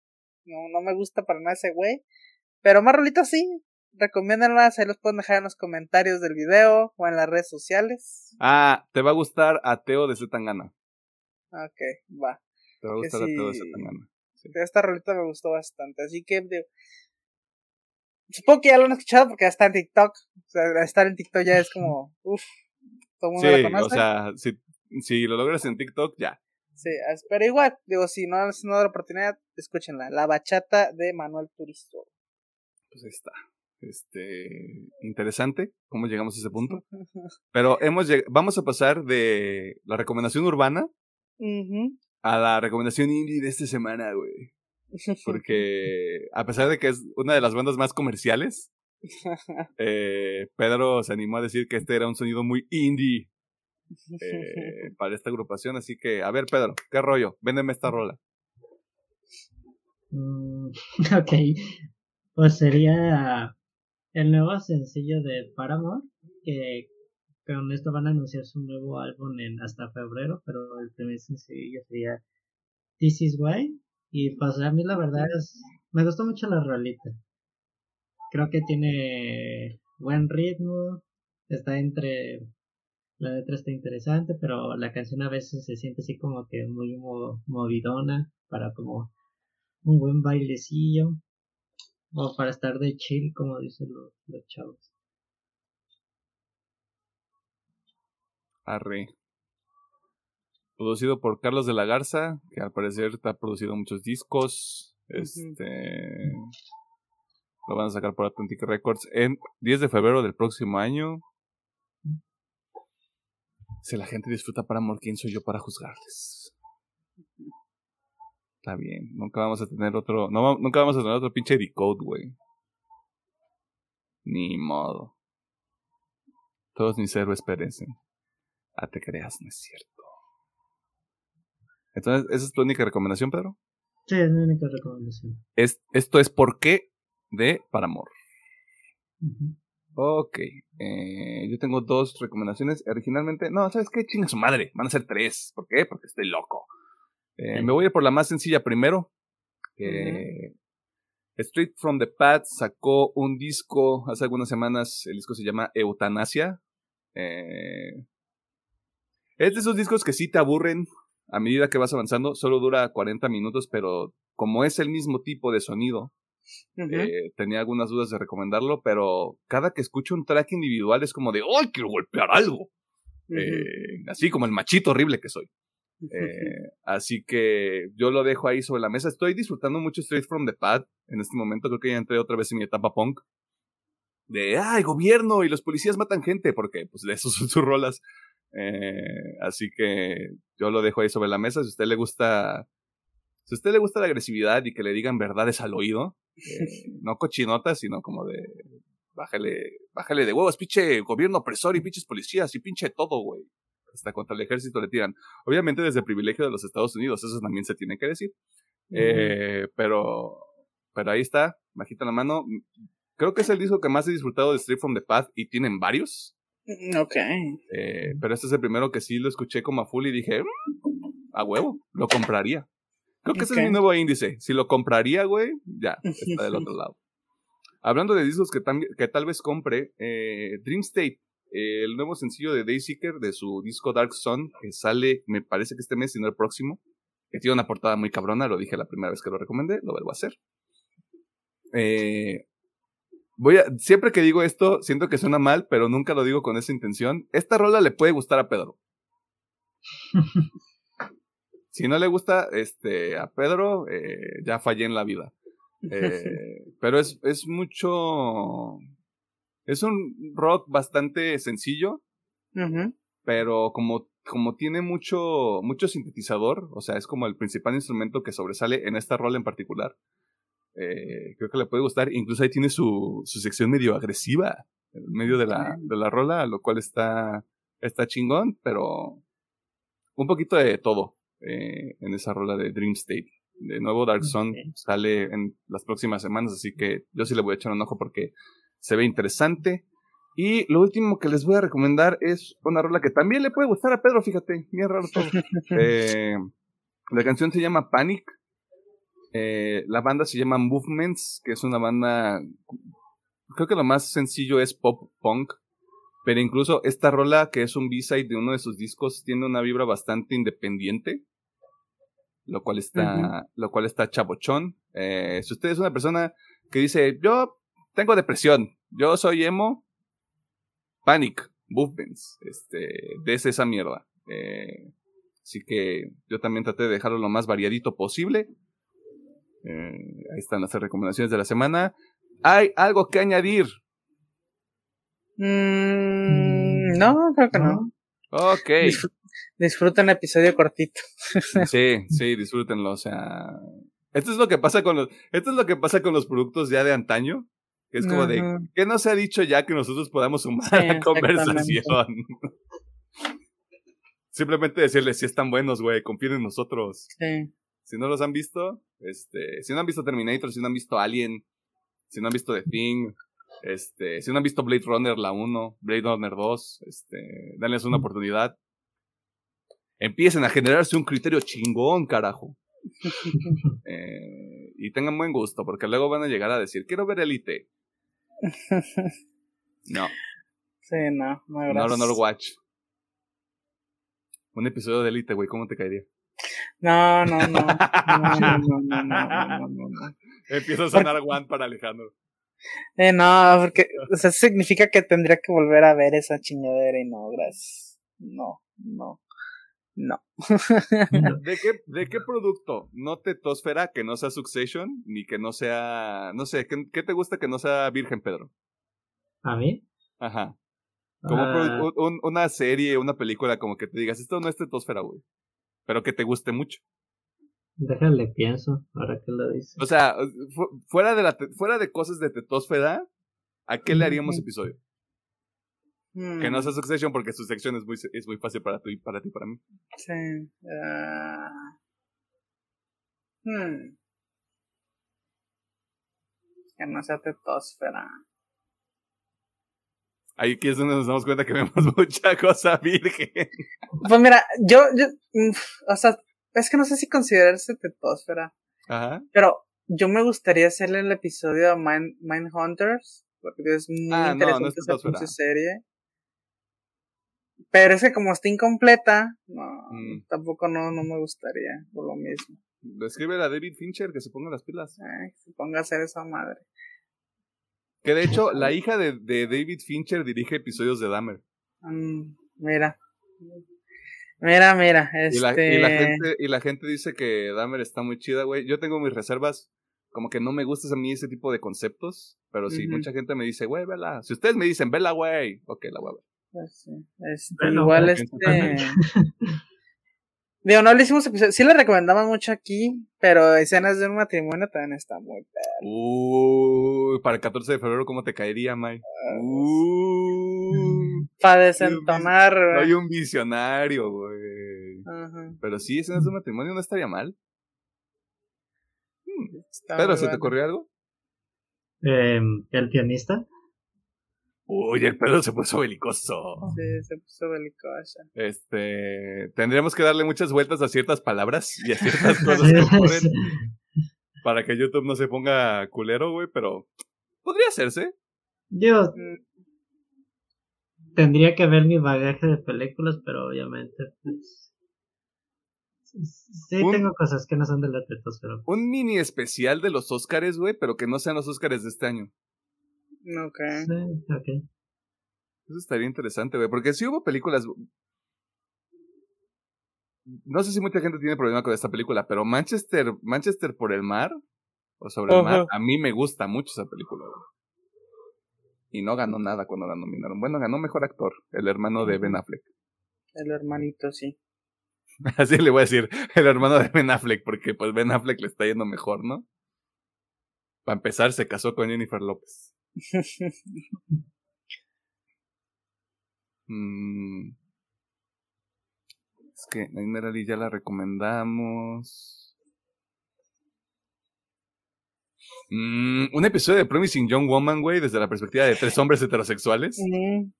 No, no me gusta para nada ese güey. Pero más rolitas sí. Recomiéndenlas, ahí los pueden dejar en los comentarios del video o en las redes sociales. Ah, te va a gustar Ateo de Zetangana. Ok, va. Te va a gustar Ateo de Zetangana. Esta rolita me gustó bastante. Así que supongo que ya lo han escuchado porque ya está en TikTok. O sea, estar en TikTok ya es como, uff, todo el mundo sí, lo conoce. O sea, si, si lo logras en TikTok, ya. Sí, pero igual, digo, si no es una oportunidad, escúchenla. La bachata de Manuel Turizo. Pues ahí está. Este, interesante cómo llegamos a ese punto. Pero hemos vamos a pasar de la recomendación urbana a la recomendación indie de esta semana, güey. Porque a pesar de que es una de las bandas más comerciales, eh, Pedro se animó a decir que este era un sonido muy indie eh, para esta agrupación. Así que, a ver, Pedro, ¿qué rollo? Véndeme esta rola. Mm, ok, pues sería el nuevo sencillo de Paramore, que con esto van a anunciar su nuevo álbum en hasta febrero, pero el primer sencillo sería This Is Why. Y pues a mí la verdad es, me gustó mucho la rolita. Creo que tiene buen ritmo, está entre, la letra está interesante, pero la canción a veces se siente así como que muy movidona para como un buen bailecillo o para estar de chill como dicen los, los chavos. Arre. Producido por Carlos de la Garza, que al parecer ha producido muchos discos. Este. Lo van a sacar por Atlantic Records en 10 de febrero del próximo año. Si la gente disfruta para amor, ¿quién soy yo para juzgarles? Está bien. Nunca vamos a tener otro. No, nunca vamos a tener otro pinche decode, güey. Ni modo. Todos mis héroes perecen. Ah, te creas, no es cierto. Entonces, ¿esa es tu única recomendación, Pedro? Sí, es mi única recomendación. Es, esto es por qué de Paramor. Ok. Eh, yo tengo dos recomendaciones. Originalmente, no, ¿sabes qué? Chinga su madre. Van a ser tres. ¿Por qué? Porque estoy loco. Eh, me voy a ir por la más sencilla primero. Street from the Pad sacó un disco hace algunas semanas. El disco se llama Eutanasia. Eh, es de esos discos que sí te aburren a medida que vas avanzando. Solo dura 40 minutos, pero como es el mismo tipo de sonido, eh, tenía algunas dudas de recomendarlo, pero cada que escucho un track individual es como de, ¡ay, quiero golpear algo! Eh, así como el machito horrible que soy. Eh, así que yo lo dejo ahí sobre la mesa. Estoy disfrutando mucho Straight from the Pad en este momento. Creo que ya entré otra vez en mi etapa punk. De, ay, gobierno y los policías matan gente, porque pues de esos son sus rolas. Eh, así que yo lo dejo ahí sobre la mesa. Si a usted le gusta, si a usted le gusta la agresividad y que le digan verdades al oído, eh, no cochinotas, sino como de, bájale, bájale de huevos, pinche gobierno opresor y pinches policías y pinche todo, güey hasta contra el ejército le tiran. Obviamente desde el privilegio de los Estados Unidos, eso también se tiene que decir. Eh, pero, pero ahí está, bajita la mano. Creo que es el disco que más he disfrutado de Street from the Path y tienen varios. Mm, ok. Eh, pero este es el primero que sí lo escuché como a full y dije, mm, a huevo, lo compraría. Creo que ese es mi nuevo índice. Si lo compraría, güey, ya, está del otro lado. Hablando de discos que, que tal vez compre, eh, Dream State el nuevo sencillo de Dayseeker de su disco Dark Sun, que sale, me parece que este mes, sino el próximo, que tiene una portada muy cabrona, lo dije la primera vez que lo recomendé, lo vuelvo a hacer. Eh, voy a, siempre que digo esto, siento que suena mal, pero nunca lo digo con esa intención. Esta rola le puede gustar a Pedro. si no le gusta este, a Pedro, eh, ya fallé en la vida. Eh, pero es, es mucho es un rock bastante sencillo, pero como, como tiene mucho, mucho sintetizador, o sea, es como el principal instrumento que sobresale en esta rola en particular. Eh, creo que le puede gustar. Incluso ahí tiene su, su sección medio agresiva en medio de la, de la rola, lo cual está, está chingón, pero un poquito de todo eh, en esa rola de Dream State. De nuevo, Dark Sun sale en las próximas semanas, así que yo sí le voy a echar un ojo porque se ve interesante. Y lo último que les voy a recomendar es una rola que también le puede gustar a Pedro, fíjate, bien raro todo. Eh, la canción se llama Panic. Eh, la banda se llama Movements, que es una banda. Creo que lo más sencillo es pop punk. Pero incluso esta rola, que es un B-side de uno de sus discos, tiene una vibra bastante independiente. Lo cual está, lo cual está chabochón. Eh, si usted es una persona que dice, yo tengo depresión, yo soy emo, panic, movements, este, des esa mierda. Eh, así que yo también traté de dejarlo lo más variadito posible. Eh, ahí están las recomendaciones de la semana. ¿Hay algo que añadir? Mm, no, creo que no. Ok. disfruten el episodio cortito. sí, sí, disfrútenlo. O sea, esto es lo que pasa con los, esto es lo que pasa con los productos ya de antaño. Que es como de, ¿qué no se ha dicho ya que nosotros podamos sumar a la conversación? Simplemente decirles, si están buenos, güey, confíen en nosotros. Sí. Si no los han visto, este, si no han visto Terminator, si no han visto Alien, si no han visto The Thing, este, si no han visto Blade Runner la 1, Blade Runner 2, este, denles una oportunidad. Empiecen a generarse un criterio chingón, carajo. eh, y tengan buen gusto, porque luego van a llegar a decir, quiero ver Elite. No. Sí, no, no, no, no, watch. Un episodio de Elite, güey, ¿cómo te caería? No, no, no. No, no, no, no, no, Empieza a sonar One para Alejandro. Eh, no, porque, o sea, significa que tendría que volver a ver esa chingadera y no, gracias. No, no. No. ¿De qué, ¿De qué producto? No tetosfera que no sea Succession, ni que no sea. No sé, ¿qué, te gusta que no sea Virgen, Pedro? ¿A mí? Ajá. Como ah. una serie, una película, como que te digas, esto no es tetosfera, güey. Pero que te guste mucho. Déjale, pienso, ahora que lo dices. O sea, fuera de, la, fuera de cosas de tetosfera, ¿a qué le haríamos episodio? Que no sea Succession porque su sección es muy, es muy fácil para, ti, para ti para mí. Sí. Uh... Hmm. Que no sea tetosfera. Ahí es donde nos damos cuenta que vemos mucha cosa virgen. Pues mira, yo, yo o sea, es que no sé si considerarse tetosfera. Ajá. Pero yo me gustaría hacerle el episodio a Mind, Hunters porque es muy ah, interesante esa serie. Pero es que como está incompleta, no, mm. tampoco no, no me gustaría, por lo mismo. Describe a David Fincher que se ponga las pilas. Ay, se ponga a hacer esa madre. Que de hecho, la hija de, de David Fincher dirige episodios de Dahmer. Mm, mira. Mira, mira, este... Y la, y la, este gente, y la gente dice que Dahmer está muy chida, güey. Yo tengo mis reservas, como que no me gusta a mí ese tipo de conceptos, pero si mucha gente me dice, güey, vela. Si ustedes me dicen, vela, güey, ok, la voy a ver. Pues sí. Este, igual este... Digo, no le hicimos episodio. Sí le recomendamos mucho aquí, pero escenas de un matrimonio también está muy perro. Uy, para el 14 de febrero, ¿cómo te caería, Mike? Para desentonar, güey. Soy un visionario, güey. Pero sí, escenas de un matrimonio no estaría mal. Hmm. Pero, ¿se te ocurrió algo? Eh, ¿El pianista? Uy, el pedo se puso belicoso. Sí, se puso belicoso. Este, tendríamos que darle muchas vueltas a ciertas palabras y a ciertas cosas que ocurren para que YouTube no se ponga culero, güey, pero podría hacerse. Yo tendría que ver mi bagaje de películas, pero obviamente, pues, Sí, tengo cosas que no son de la pero. Un mini especial de los Oscars, güey, pero que no sean los Oscars de este año. Ok. Sí, Eso estaría interesante, güey, porque si hubo películas... No sé si mucha gente tiene problema con esta película, pero Manchester, Manchester por el mar, o sobre el mar, a mí me gusta mucho esa película, güey. Y no ganó nada cuando la nominaron. Bueno, ganó mejor actor, el hermano de Ben Affleck. El hermanito, sí. Así le voy a decir, el hermano de Ben Affleck, porque pues Ben Affleck le está yendo mejor, ¿no? Para empezar, se casó con Jennifer López. Mm. Es que Nightmare ya la recomendamos. Mm, un episodio de Promising Young Woman, güey, desde la perspectiva de tres hombres heterosexuales. Mm.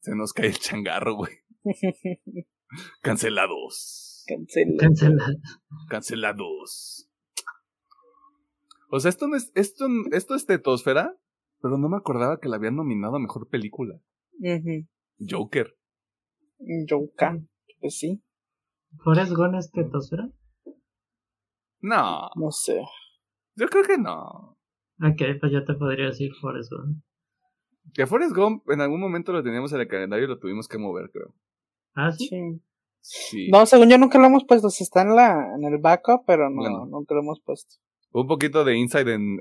Se nos cae el changarro, güey. Cancelados. Cancelados. Cancelados. O sea, esto no es, esto, esto es tetosfera, pero no me acordaba que la habían nominado a mejor película. Joker. Joker, pues sí. ¿Forrest Gump es tetosfera? No. No sé. Yo creo que no. Ok, pues yo te podría decir Forrest Gump. Que Forrest Gump en algún momento lo teníamos en el calendario y lo tuvimos que mover, creo. ¿Ah, sí? Sí. No, según yo nunca lo hemos puesto. está en, la, en el backup, pero no, nunca lo hemos puesto un poquito de insight en,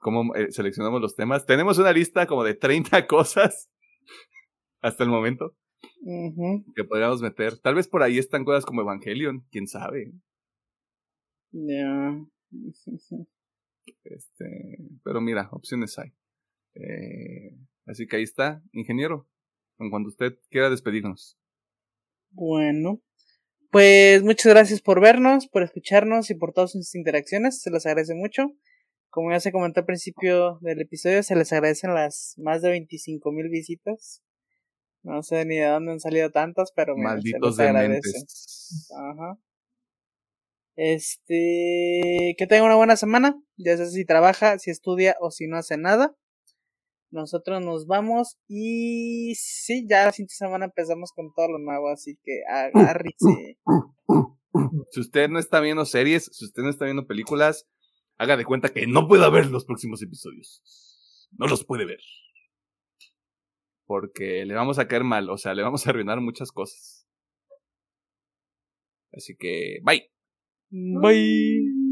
cómo eh, seleccionamos los temas. Tenemos una lista como de 30 cosas hasta el momento que podríamos meter. Tal vez por ahí están cosas como Evangelion, quién sabe. Ya. Este, pero mira, opciones hay. Eh, así que ahí está, ingeniero. En cuanto usted quiera despedirnos. Bueno, pues muchas gracias por vernos, por escucharnos y por todas sus interacciones. Se les agradece mucho. Como ya se comentó al principio del episodio, se les agradecen las más de 25 mil visitas. No sé ni de dónde han salido tantas, pero Malditos se les agradece. Ajá. Este, que tenga una buena semana. Ya sé si trabaja, si estudia o si no hace nada. Nosotros nos vamos y sí, ya la siguiente semana empezamos con todo lo nuevo, así que agárrese. Si usted no está viendo series, si usted no está viendo películas, haga de cuenta que no puede ver los próximos episodios. No los puede ver. Porque le vamos a caer mal, o sea, le vamos a arruinar muchas cosas. Así que, bye. Bye.